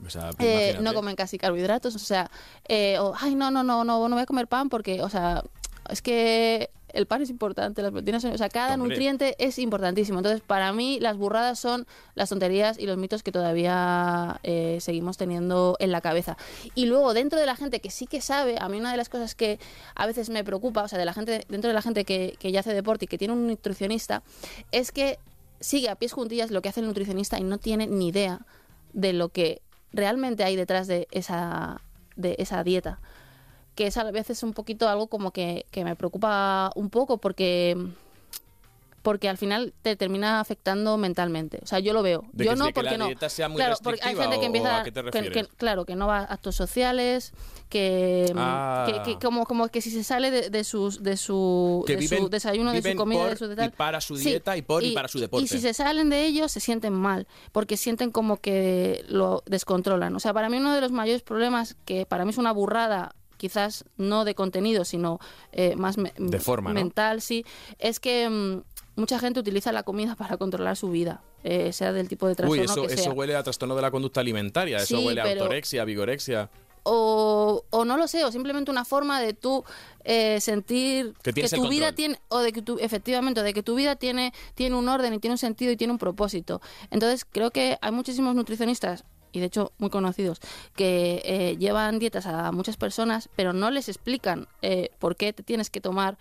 o sea, Eh, no comen casi carbohidratos, o sea, eh, o, ay, no, no, no, no, no voy a comer pan porque, o sea, es que el pan es importante, las proteínas son, o sea, cada Hombre. nutriente es importantísimo. Entonces, para mí, las burradas son las tonterías y los mitos que todavía eh, seguimos teniendo en la cabeza. Y luego, dentro de la gente que sí que sabe, a mí una de las cosas que a veces me preocupa, o sea, de la gente, dentro de la gente que, que ya hace deporte y que tiene un nutricionista, es que sigue a pies juntillas lo que hace el nutricionista y no tiene ni idea de lo que realmente hay detrás de esa, de esa dieta. Que es a veces un poquito algo como que, que me preocupa un poco porque porque al final te termina afectando mentalmente. O sea, yo lo veo. De yo que- no, de que porque la no. dieta sea muy claro, porque hay gente que empieza ¿o a qué te que- que- refieres? claro, que no va a actos sociales, que, Ah. que, que como, como que si se sale de, de sus de su, de viven- su desayuno, de su comida, de su de y tal. para su Sí, dieta y por y para su deporte. Y si se salen de ellos, se sienten mal, porque sienten como que lo descontrolan. O sea, para mí uno de los mayores problemas, que para mí es una burrada, quizás no de contenido, sino eh, más me- De forma, ¿no? mental, sí, es que mm, mucha gente utiliza la comida para controlar su vida, eh, sea del tipo de Uy, trastorno eso, que eso sea. huele a trastorno de la conducta alimentaria, eso huele a autorexia, vigorexia. o, o no lo sé, o simplemente una forma de tú eh, sentir Que tu vida tiene, o de que tu, efectivamente, o de que tu vida tiene, tiene un orden y tiene un sentido y tiene un propósito. Entonces, creo que hay muchísimos nutricionistas, y de hecho muy conocidos, que eh, llevan dietas a muchas personas, pero no les explican eh, por qué te tienes que tomar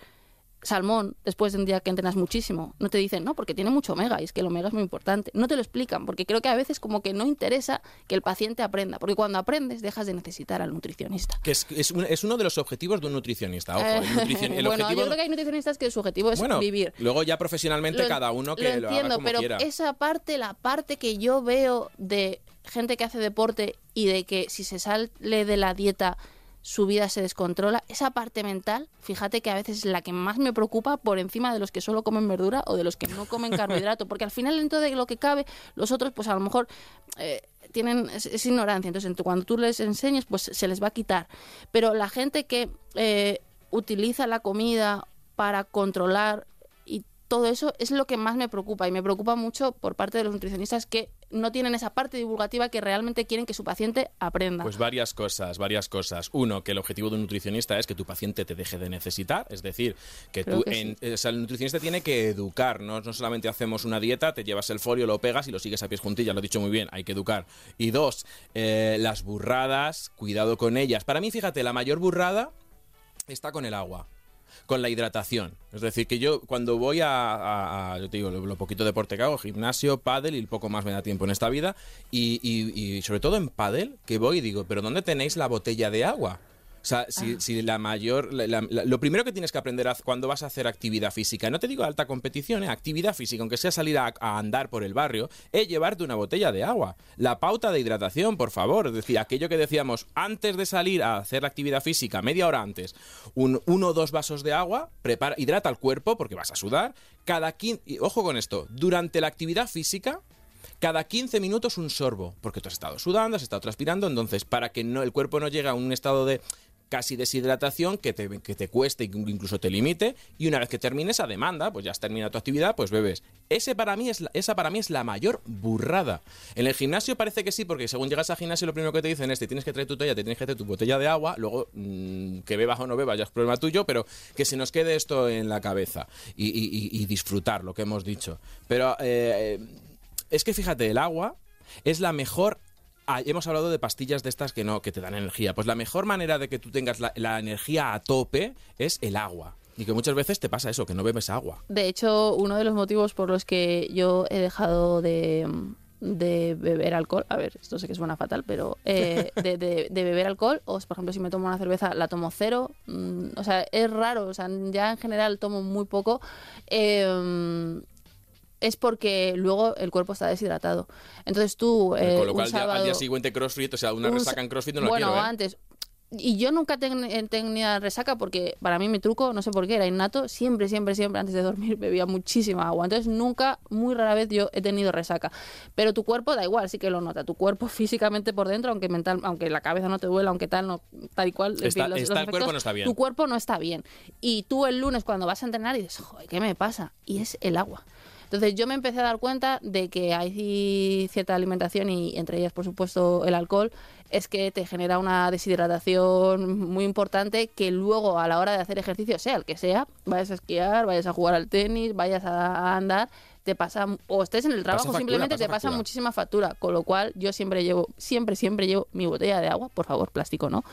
salmón después de un día que entrenas muchísimo. No te dicen, no, porque tiene mucho omega y es que el omega es muy importante. No te lo explican, porque creo que a veces como que no interesa que el paciente aprenda, porque cuando aprendes dejas de necesitar al nutricionista. Que es, es, un- es uno de los objetivos de un nutricionista. Ojo, el, Eh, nutricion- el bueno, objetivo. yo creo que hay nutricionistas que su objetivo es bueno, vivir. luego ya profesionalmente Lo- cada uno que lo, haga entiendo, como pero quiera. esa parte, la parte que yo veo de gente que hace deporte y de que si se sale de la dieta su vida se descontrola, esa parte mental, fíjate que a veces es la que más me preocupa por encima de los que solo comen verdura o de los que no comen carbohidrato, porque al final dentro de lo que cabe, los otros pues a lo mejor eh, tienen es, es ignorancia, entonces ent- cuando tú les enseñes pues se les va a quitar, pero la gente que eh, utiliza la comida para controlar todo eso es lo que más me preocupa y me preocupa mucho por parte de los nutricionistas que no tienen esa parte divulgativa que realmente quieren que su paciente aprenda. Pues varias cosas, varias cosas. Uno, que el objetivo de un nutricionista es que tu paciente te deje de necesitar, es decir, que Creo tú, que en- o sea, el nutricionista tiene que educar, ¿no? no solamente hacemos una dieta, te llevas el folio, lo pegas y lo sigues a pies juntillas, lo he dicho muy bien, hay que educar. Y dos, eh, las burradas, cuidado con ellas. Para mí, fíjate, la mayor burrada está con el agua con la hidratación. Es decir, que yo cuando voy a, yo te digo, lo, lo poquito deporte que hago, gimnasio, pádel y poco más me da tiempo en esta vida, y, y- y sobre todo en pádel, que voy y digo, pero ¿dónde tenéis la botella de agua? O sea, si, Ah. si la mayor. la- la- la- lo primero que tienes que aprender cuando vas a hacer actividad física, no te digo alta competición, ¿eh? actividad física, aunque sea salir a, a andar por el barrio, es llevarte una botella de agua. La pauta de hidratación, por favor. Es decir, aquello que decíamos antes de salir a hacer la actividad física, media hora antes, un, uno o dos vasos de agua, prepara, hidrata el cuerpo porque vas a sudar. Cada 15. y Ojo con esto, durante la actividad física cada 15 minutos un sorbo, porque tú has estado sudando, has estado transpirando, entonces para que no el cuerpo no llegue a un estado de casi deshidratación que te, que te cueste e incluso te limite y una vez que termines a demanda, pues ya has terminado tu actividad, pues bebes. Ese para mí es la- esa para mí es la mayor burrada. En el gimnasio parece que sí, porque según llegas al gimnasio lo primero que te dicen es te tienes que traer tu toalla, te tienes que traer tu botella de agua, luego mm, que bebas o no bebas ya es problema tuyo, pero que se nos quede esto en la cabeza y, y- y- y disfrutar lo que hemos dicho. Pero eh, es que fíjate, el agua es la mejor. Ah, hemos hablado de pastillas de estas que no, que te dan energía. Pues la mejor manera de que tú tengas la, la energía a tope es el agua. Y que muchas veces te pasa eso, que no bebes agua. De hecho, uno de los motivos por los que yo he dejado de, de beber alcohol, a ver, esto sé que suena fatal, pero eh, de, de- de beber alcohol, o por ejemplo, si me tomo una cerveza, la tomo cero, mm, o sea, es raro, o sea, ya en general tomo muy poco, eh, es porque luego el cuerpo está deshidratado. Entonces tú, eh, Con lo un cual, al sábado- día siguiente CrossFit, o sea, una un resaca sa- en CrossFit no la bueno, quiero, ¿eh? antes. Y yo nunca ten- tenía resaca porque para mí mi truco, no sé por qué, era innato. Siempre, siempre, siempre antes de dormir bebía muchísima agua. Entonces nunca, muy rara vez yo he tenido resaca. Pero tu cuerpo da igual, sí que lo nota. Tu cuerpo físicamente por dentro, aunque mental, aunque la cabeza no te duela, aunque tal, no, tal y cual. en Está- fin, los- está- los el cuerpo efectos, no está bien. Tu cuerpo no está bien. Y tú el lunes cuando vas a entrenar dices, joder, ¿qué me pasa? Y es el agua. Entonces yo me empecé a dar cuenta de que hay cierta alimentación y entre ellas, por supuesto, el alcohol, es que te genera una deshidratación muy importante que luego a la hora de hacer ejercicio, sea el que sea, vayas a esquiar, vayas a jugar al tenis, vayas a andar, te pasa, o estés en el trabajo, factura, simplemente te pasa factura. muchísima factura, con lo cual yo siempre llevo, siempre, siempre llevo mi botella de agua, por favor, plástico no.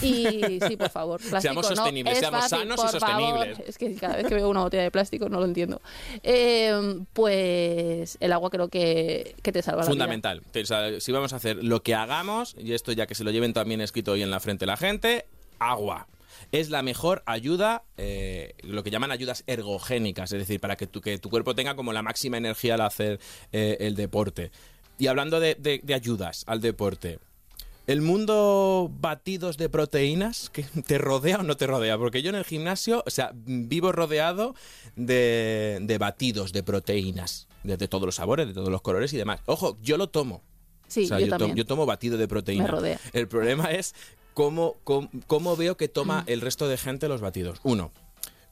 Y sí, por favor, plástico Seamos no. sostenibles, Es seamos fácil, sanos y favor. sostenibles. Es que cada vez que veo una botella de plástico no lo entiendo. Eh, pues el agua creo que, que te salva la vida. Fundamental. O sea, si vamos a hacer lo que hagamos, y esto ya que se lo lleven también escrito hoy en la frente la gente, agua. Es la mejor ayuda, eh, lo que llaman ayudas ergogénicas, es decir, para que tu, que tu cuerpo tenga como la máxima energía al hacer eh, el deporte. Y hablando de, de- de ayudas al deporte, ¿el mundo batidos de proteínas que te rodea o no te rodea? Porque yo en el gimnasio, o sea, vivo rodeado de, de batidos de proteínas, de, de todos los sabores, de todos los colores y demás. Ojo, yo lo tomo. Sí, O sea, yo, también. yo tomo batido de proteína. Me rodea. El problema es cómo, cómo, cómo veo que Mm. toma el resto de gente los batidos. Uno,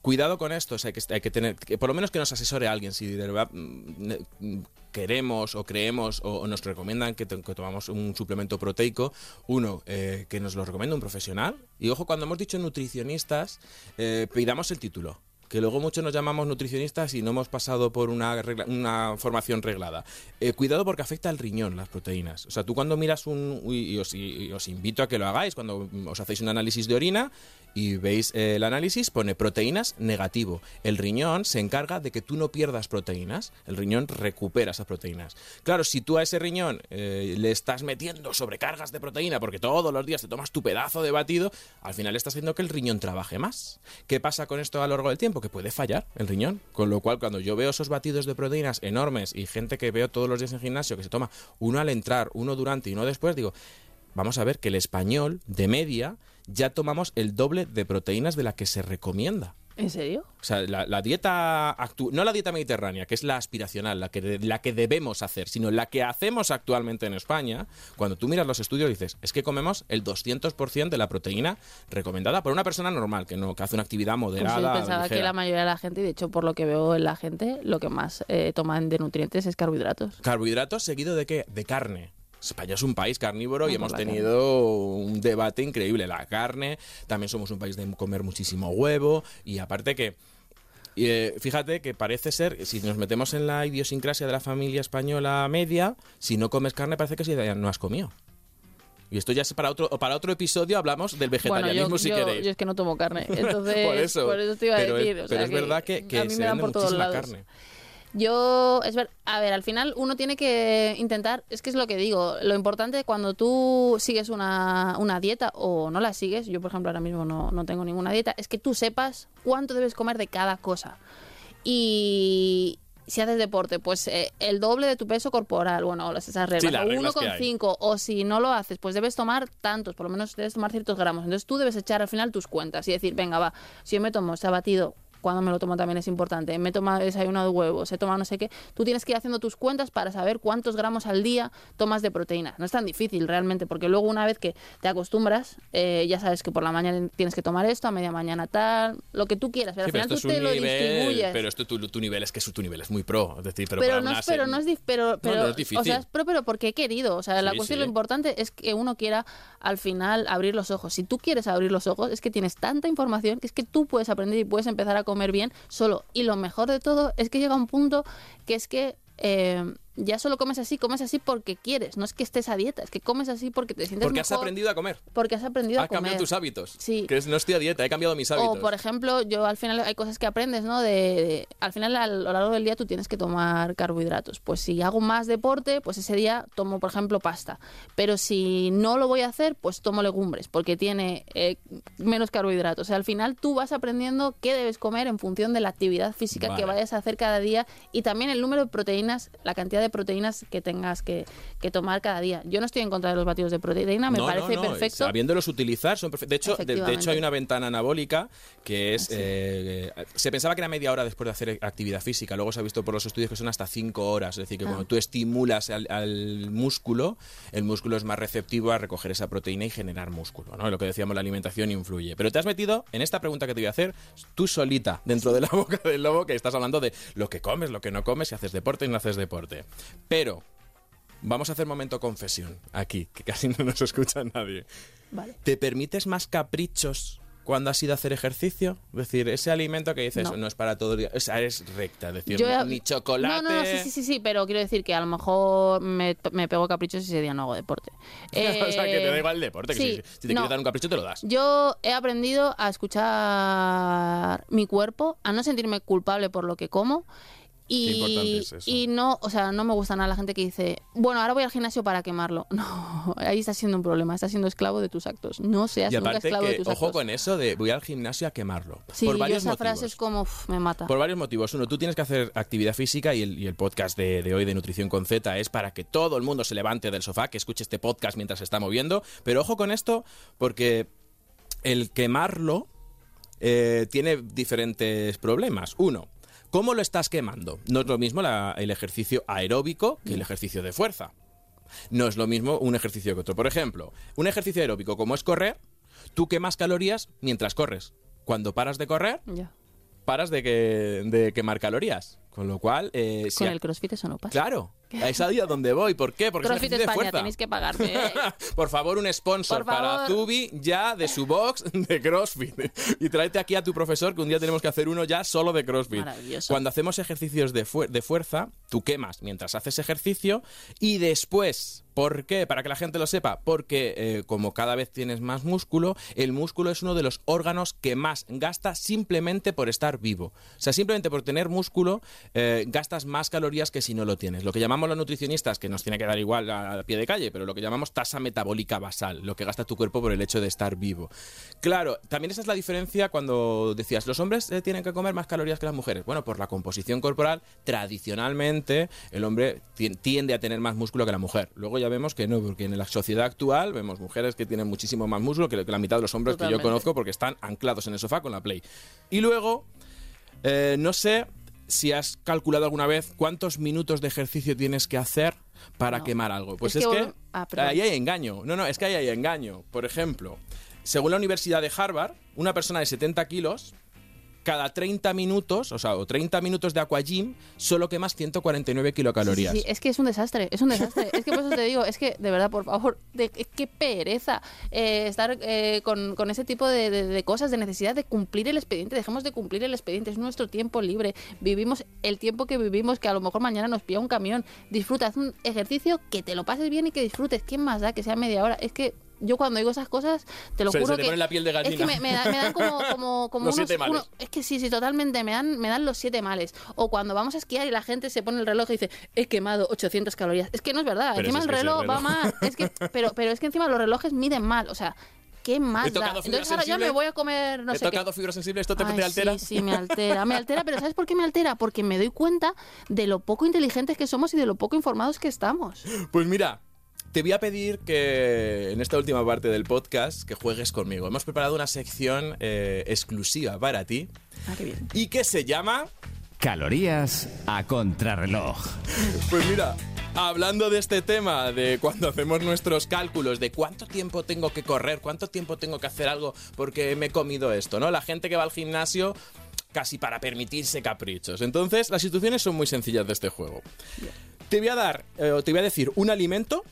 cuidado con esto. o sea, hay, que, hay que tener, que por lo menos que nos asesore alguien. Si de verdad mm, mm, queremos o creemos o, o nos recomiendan que, to- que tomamos un suplemento proteico, uno, eh, que nos lo recomienda un profesional. Y ojo, cuando hemos dicho nutricionistas, eh, pidamos el título. Que luego muchos nos llamamos nutricionistas y no hemos pasado por una, una formación reglada. Eh, cuidado porque afecta al riñón las proteínas. O sea, tú cuando miras un... Y, os, invito a que lo hagáis, cuando os hacéis un análisis de orina y veis eh, el análisis, pone proteínas negativo. El riñón se encarga de que tú no pierdas proteínas. El riñón recupera esas proteínas. Claro, si tú a ese riñón eh, le estás metiendo sobrecargas de proteína porque todos los días te tomas tu pedazo de batido, al final estás haciendo que el riñón trabaje más. ¿Qué pasa con esto a lo largo del tiempo? Que puede fallar el riñón. Con lo cual, cuando yo veo esos batidos de proteínas enormes y gente que veo todos los días en gimnasio que se toma uno al entrar, uno durante y uno después, digo, vamos a ver que el español, de media, ya tomamos el doble de proteínas de la que se recomienda. ¿En serio? O sea, la, la dieta actu- no la dieta mediterránea, que es la aspiracional, la que, de- la que debemos hacer, sino la que hacemos actualmente en España, cuando tú miras los estudios dices, es que comemos el 200% de la proteína recomendada por una persona normal, que no que hace una actividad Pues moderada. yo pensaba que la mayoría de la gente, y de hecho por lo que veo en la gente, lo que más eh, toman de nutrientes es carbohidratos. Carbohidratos seguido de qué? De carne. España es un país carnívoro y Ay, hemos por tenido un debate increíble. La carne, también somos un país de comer muchísimo huevo y aparte que... eh, fíjate que parece ser, si nos metemos en la idiosincrasia de la familia española media, si no comes carne parece que si no has comido. Y esto ya es para otro, para otro episodio, hablamos del vegetarianismo bueno, yo, si yo- queréis. yo es que no tomo carne, entonces por eso, te iba a pero, es- decir. pero es verdad que, que a mí se me dan vende por todos muchísima lados. carne. Yo, es ver, a ver, al final uno tiene que intentar, es que es lo que digo, lo importante cuando tú sigues una, una dieta o no la sigues, yo por ejemplo ahora mismo no, no tengo ninguna dieta, es que tú sepas cuánto debes comer de cada cosa. Y si haces deporte, pues eh, el doble de tu peso corporal, bueno, las- esas reglas, las o reglas hay. 1,5, o si no lo haces, pues debes tomar tantos, por lo menos debes tomar ciertos gramos. Entonces tú debes echar al final tus cuentas y decir, venga, va, si yo me tomo este batido, cuando me lo tomo también es importante, me he tomado desayuno de huevos, he tomado no sé qué, tú tienes que ir haciendo tus cuentas para saber cuántos gramos al día tomas de proteína. No es tan difícil realmente, porque luego una vez que te acostumbras, eh, ya sabes que por la mañana tienes que tomar esto, a media mañana tal, lo que tú quieras, pero Sí, al pero final esto tú te lo nivel, distribuyes. pero esto tu, tu nivel es que su, tu nivel es muy pro, es decir, pero, pero, para no una es, pero no es pero, pero no es difícil. o sea es pro pero porque he querido o sea la Sí, cuestión sí. lo importante es que uno quiera al final abrir los ojos si tú quieres abrir los ojos es que tienes tanta información que es que tú puedes aprender y puedes empezar a comer bien solo. Y lo mejor de todo es que llega un punto que es que eh, ya solo comes así, comes así porque quieres, no es que estés a dieta, es que comes así porque te sientes Porque has aprendido a comer. porque has aprendido a Has comer. cambiado tus hábitos. Sí. Que no estoy a dieta, he cambiado mis hábitos. O, por ejemplo, yo al final hay cosas que aprendes, ¿no? De, de- al final, a lo largo del día tú tienes que tomar carbohidratos. Pues si hago más deporte, pues ese día tomo, por ejemplo, pasta. Pero si no lo voy a hacer, pues tomo legumbres, porque tiene eh, menos carbohidratos. O sea, al final tú vas aprendiendo qué debes comer en función de la actividad física que vayas a hacer cada día y también el número de proteínas, la cantidad de de proteínas que tengas que, que tomar cada día. Yo no estoy en contra de los batidos de proteína, me No, no, parece no, perfecto. Sabiéndolos utilizar, son perfectos. De hecho, de, hecho, hay una ventana anabólica que es. Ah, sí. eh, se pensaba que era media hora después de hacer actividad física. Luego se ha visto por los estudios que son hasta cinco horas. Es decir, que Ah. cuando tú estimulas al, al músculo, el músculo es más receptivo a recoger esa proteína y generar músculo. ¿no? Lo que decíamos, la alimentación influye. Pero te has metido en esta pregunta que te voy a hacer tú solita dentro de la boca del lobo, que estás hablando de lo que comes, lo que no comes, si haces deporte y no haces deporte. Pero. Vamos a hacer momento confesión aquí, que casi no nos escucha nadie. Vale. ¿Te permites más caprichos cuando has ido a hacer ejercicio? Es decir, ese alimento que dices, no, No. es para todo el día. O sea, eres recta, es decir, Yo ni chocolate. No, no, sí, sí, sí, sí, pero quiero decir que a lo mejor me, me pego caprichos y ese día no hago deporte. o sea, que te da igual el deporte. que si, si te no. quieres dar un capricho, te lo das. Yo he aprendido a escuchar mi cuerpo, a no sentirme culpable por lo que como. Y, es y no, o sea, no me gusta nada la gente que dice, bueno, ahora voy al gimnasio para quemarlo. No, ahí está siendo un problema, estás siendo esclavo de tus actos. No seas Y nunca esclavo de tus ojo actos. con eso de voy al gimnasio a quemarlo. Sí, por varios esa motivos. frase es como, uf, me mata. Por varios motivos. Uno, tú tienes que hacer actividad física y el, y el podcast de, de hoy de Nutrición con Z es para que todo el mundo se levante del sofá, que escuche este podcast mientras se está moviendo. Pero ojo con esto, porque el quemarlo eh, tiene diferentes problemas. Uno, ¿cómo lo estás quemando? No es lo mismo la- el ejercicio aeróbico que el ejercicio de fuerza. No es lo mismo un ejercicio que otro. Por ejemplo, un ejercicio aeróbico como es correr, tú quemas calorías mientras corres. Cuando paras de correr, paras de, que, de quemar calorías. Con lo cual, eh, Con el crossfit eso no pasa. Claro, es ahí a donde voy. ¿Por qué? Porque CrossFit es España, fuerza. tenéis que pagarme. ¿eh? Por favor, un sponsor para. Zubi ya de su box de CrossFit. Y tráete aquí a tu profesor que un día tenemos que hacer uno ya solo de CrossFit. Maravilloso. Cuando hacemos ejercicios de, fu- de fuerza, tú quemas mientras haces ejercicio y después, ¿por qué? Para que la gente lo sepa, porque eh, como cada vez tienes más músculo, el músculo es uno de los órganos que más gasta simplemente por estar vivo. O sea, simplemente por tener músculo eh, gastas más calorías que si no lo tienes. Lo que llamamos los nutricionistas, que nos tiene que dar igual a, pie de calle, pero lo que llamamos tasa metabólica basal, lo que gasta tu cuerpo por el hecho de estar vivo. Claro, también esa es la diferencia cuando decías, los hombres eh, tienen que comer más calorías que las mujeres. Bueno, por la composición corporal, tradicionalmente el hombre ti- tiende a tener más músculo que la mujer. Luego ya vemos que no, porque en la sociedad actual vemos mujeres que tienen muchísimo más músculo que, la mitad de los hombres que yo conozco porque están anclados en el sofá con la Play. Y luego, eh, no sé si has calculado alguna vez cuántos minutos de ejercicio tienes que hacer para No. quemar algo. Pues Es es, que ah, ahí hay engaño. No, no, es que ahí hay engaño. Por ejemplo, según la Universidad de Harvard, una persona de 70 kilos, cada 30 minutos, o sea, o 30 minutos de aquagym, solo quemas 149 kilocalorías. Sí, sí, es que es un desastre, es un desastre. es que por eso te digo, es que de verdad, por favor, de, que pereza eh, estar eh, con, con ese tipo de, de- de cosas, de necesidad de cumplir el expediente. Dejemos de cumplir el expediente, es nuestro tiempo libre. Vivimos el tiempo que vivimos, que a lo mejor mañana nos pilla un camión. Disfruta, haz un ejercicio que te lo pases bien y que disfrutes. ¿Quién más da que sea media hora? Es que yo cuando digo esas cosas, te lo Se- juro se te que pone la piel de es que gallina. me, me da- me dan como, como, como Los unos, siete males. uno- es que sí, sí, totalmente. Me dan, me dan los siete males. O cuando vamos a esquiar y la gente se pone el reloj y dice, he quemado 800 calorías. Es que no es verdad. Pero encima el reloj, va mal. Es que, pero, pero es que encima los relojes miden mal. O sea, ¿qué más Entonces ahora ya sensible. me voy a comer no He sé qué. tocado fibra sensible, ¿esto te, Ay, te altera? Sí, sí, me altera, me altera, pero ¿sabes por qué me altera? Porque me doy cuenta de lo poco inteligentes que somos y de lo poco informados que estamos. Pues mira, te voy a pedir que en esta última parte del podcast que juegues conmigo. Hemos preparado una sección eh, exclusiva para ti Ah, qué bien. y que se llama... Calorías a contrarreloj. Pues mira, hablando de este tema, de cuando hacemos nuestros cálculos de cuánto tiempo tengo que correr, cuánto tiempo tengo que hacer algo porque me he comido esto, ¿no? La gente que va al gimnasio casi para permitirse caprichos. Entonces, las instrucciones son muy sencillas de este juego. Te voy a dar, eh, o te voy a decir un alimento,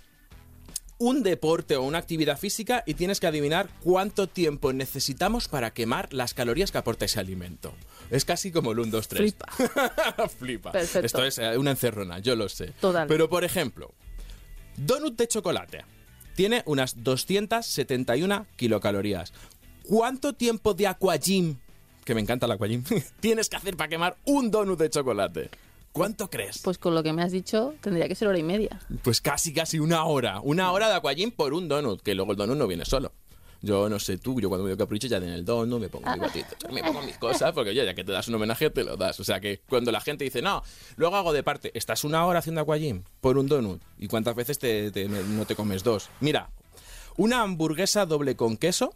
un deporte o una actividad física y tienes que adivinar cuánto tiempo necesitamos para quemar las calorías que aporta ese alimento. Es casi como el 1, 2, 3. Flipa. Flipa. Perfecto. Esto es eh, una encerrona, yo lo sé. Total. Pero por ejemplo, donut de chocolate tiene unas 271 kilocalorías. ¿Cuánto tiempo de aquagym, que me encanta el aquagym, tienes que hacer para quemar un donut de chocolate? ¿Cuánto crees? Pues con lo que me has dicho, tendría que ser hora y media. Pues casi, casi una hora. Una hora de aquagym por un donut, que luego el donut no viene solo. Yo no sé tú, yo cuando me doy capricho ya en el donut, me pongo mi batito, me pongo mis cosas, porque oye, ya que te das un homenaje, te lo das. O sea que cuando la gente dice, no, luego hago de parte, estás una hora haciendo aquagym por un donut, ¿y cuántas veces te, te- no te comes dos? Mira, una hamburguesa doble con queso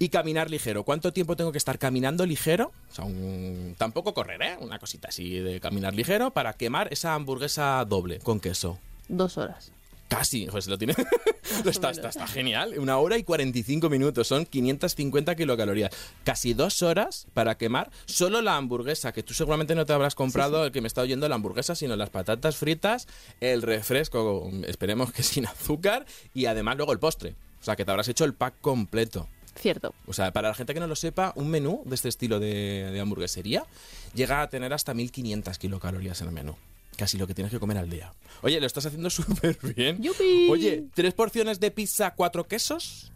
y caminar ligero. ¿Cuánto tiempo tengo que estar caminando ligero? O sea, un- tampoco correr, ¿eh? Una cosita así de caminar ligero para quemar esa hamburguesa doble con queso. Dos horas. Casi, pues lo tiene. está, está, está genial. Una hora y 45 minutos, son 550 kilocalorías. Casi dos horas para quemar solo la hamburguesa, que tú seguramente no te habrás comprado el que me está oyendo la hamburguesa, sino las patatas fritas, el refresco, esperemos que sin azúcar, y además luego el postre. O sea, que te habrás hecho el pack completo. Cierto. O sea, para la gente que no lo sepa, un menú de este estilo de, de hamburguesería llega a tener hasta 1500 kilocalorías en el menú. Casi lo que tienes que comer al día. Oye, lo estás haciendo súper bien. ¡Yupi! Oye, tres porciones de pizza, cuatro quesos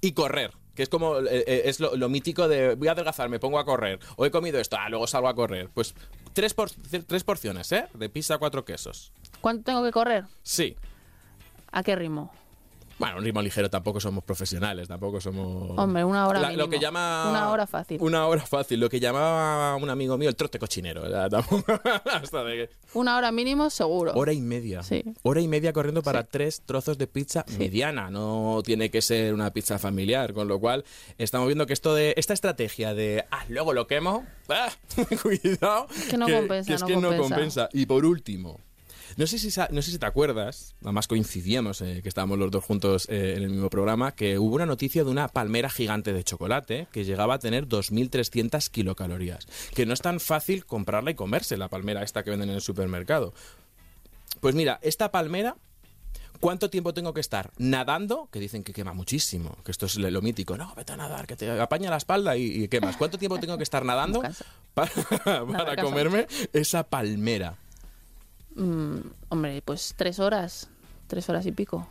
y correr. Que es como, eh, eh, es lo, lo mítico de voy a adelgazar, me pongo a correr. O he comido esto, ah, luego salgo a correr. Pues tres, por- tres porciones, ¿eh? De pizza, cuatro quesos. ¿Cuánto tengo que correr? Sí. ¿A qué ritmo? Bueno, un ritmo ligero tampoco somos profesionales, tampoco somos... Hombre, una hora La- lo que llama... Una hora fácil. Una hora fácil, lo que llamaba un amigo mío el trote cochinero. hasta de que- Una hora mínimo seguro. Hora y media. Sí. Hora y media corriendo para tres trozos de pizza mediana. No tiene que ser una pizza familiar. Con lo cual, estamos viendo que esto de esta estrategia de ah, luego lo quemo. ah, cuidado. que no compensa, que es no que no compensa. Y por último. No sé, si, no sé si te acuerdas, además coincidíamos, eh, que estábamos los dos juntos eh, en el mismo programa, que hubo una noticia de una palmera gigante de chocolate que llegaba a tener 2.300 kilocalorías. Que no es tan fácil comprarla y comerse la palmera esta que venden en el supermercado. Pues mira, esta palmera, ¿cuánto tiempo tengo que estar nadando? Que dicen que quema muchísimo, que esto es lo mítico. No, vete a nadar, que te apaña la espalda y, y quemas. ¿Cuánto tiempo tengo que estar nadando para, comerme esa palmera? Mm, hombre, pues tres horas. Tres horas y pico.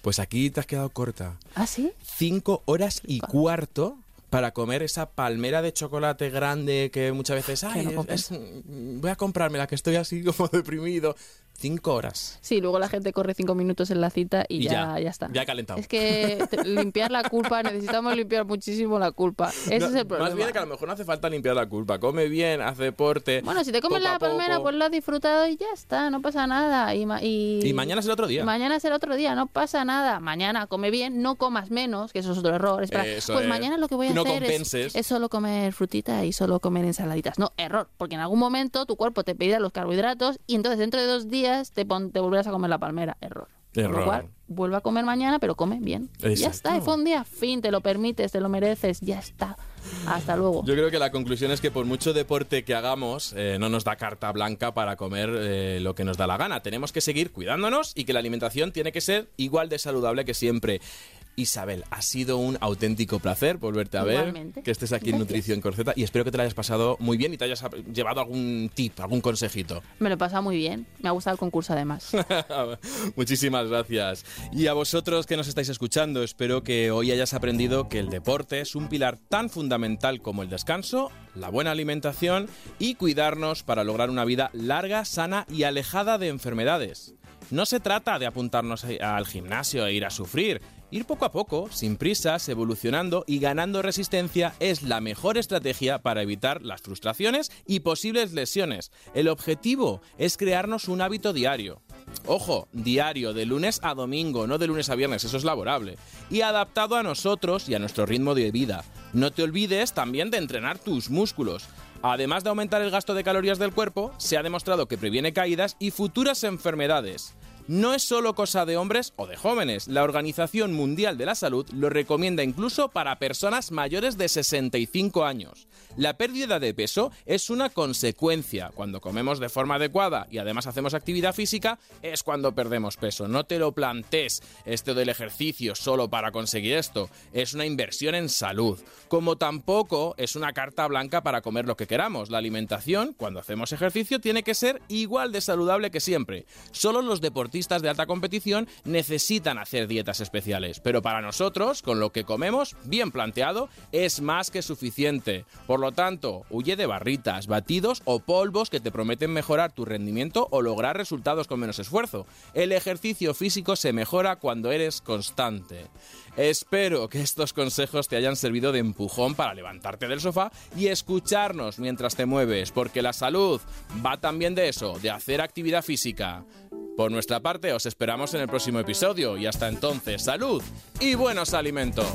Pues aquí te has quedado corta. ¿Ah, sí? Cinco horas y cuarto para comer esa palmera de chocolate grande que muchas veces ay, no es- voy a comprármela que estoy así como deprimido. Cinco horas. Sí, luego la gente corre cinco minutos en la cita y, Y ya, ya, ya está. ya calentado. Es que limpiar la culpa, necesitamos limpiar muchísimo la culpa. Ese No, es el problema. Más bien que a lo mejor no hace falta limpiar la culpa. Come bien, haz deporte. Bueno, si te comes la palmera, pues lo has disfrutado y ya está, no pasa nada. Y, ma- y, Y mañana es el otro día. Mañana es el otro día, no pasa nada. Mañana come bien, no comas menos, que eso es otro error. Espera, Eso pues es. mañana lo que voy a No hacer es solo comer frutita y solo comer ensaladitas. No, error, porque en algún momento tu cuerpo te pedirá los carbohidratos y entonces dentro de dos días te, pon- te volverás a comer la palmera. Error. Error. lo cual, vuelve a comer mañana, pero come bien. Ya está, y fue un día fin, te lo permites, te lo mereces, ya está. Hasta luego. Yo creo que la conclusión es que por mucho deporte que hagamos, eh, no nos da carta blanca para comer eh, lo que nos da la gana. Tenemos que seguir cuidándonos y que la alimentación tiene que ser igual de saludable que siempre. Isabel, ha sido un auténtico placer volverte a ver, Igualmente. que estés aquí en Gracias. Nutrición Corceta y espero que te la hayas pasado muy bien y te hayas llevado algún tip, algún consejito. Me lo he pasado muy bien. Me ha gustado el concurso además. Muchísimas gracias. Y a vosotros que nos estáis escuchando, espero que hoy hayas aprendido que el deporte es un pilar tan fundamental como el descanso, la buena alimentación y cuidarnos para lograr una vida larga, sana y alejada de enfermedades. No se trata de apuntarnos al gimnasio e ir a sufrir. Ir poco a poco, sin prisas, evolucionando y ganando resistencia es la mejor estrategia para evitar las frustraciones y posibles lesiones. El objetivo es crearnos un hábito diario. Ojo, diario, de lunes a domingo, no de lunes a viernes, eso es laborable. Y adaptado a nosotros y a nuestro ritmo de vida. No te olvides también de entrenar tus músculos. Además de aumentar el gasto de calorías del cuerpo, se ha demostrado que previene caídas y futuras enfermedades. No es solo cosa de hombres o de jóvenes. La Organización Mundial de la Salud lo recomienda incluso para personas mayores de 65 años. La pérdida de peso es una consecuencia. Cuando comemos de forma adecuada y además hacemos actividad física, es cuando perdemos peso. No te lo plantees esto del ejercicio solo para conseguir esto. Es una inversión en salud. Como tampoco es una carta blanca para comer lo que queramos. La alimentación, cuando hacemos ejercicio, tiene que ser igual de saludable que siempre. Solo los deportistas de alta competición necesitan hacer dietas especiales. Pero para nosotros, con lo que comemos, bien planteado, es más que suficiente. Por lo tanto, huye de barritas, batidos o polvos que te prometen mejorar tu rendimiento o lograr resultados con menos esfuerzo. El ejercicio físico se mejora cuando eres constante. Espero que estos consejos te hayan servido de empujón para levantarte del sofá y escucharnos mientras te mueves, porque la salud va también de eso, de hacer actividad física. Por nuestra parte, os esperamos en el próximo episodio y hasta entonces, salud y buenos alimentos.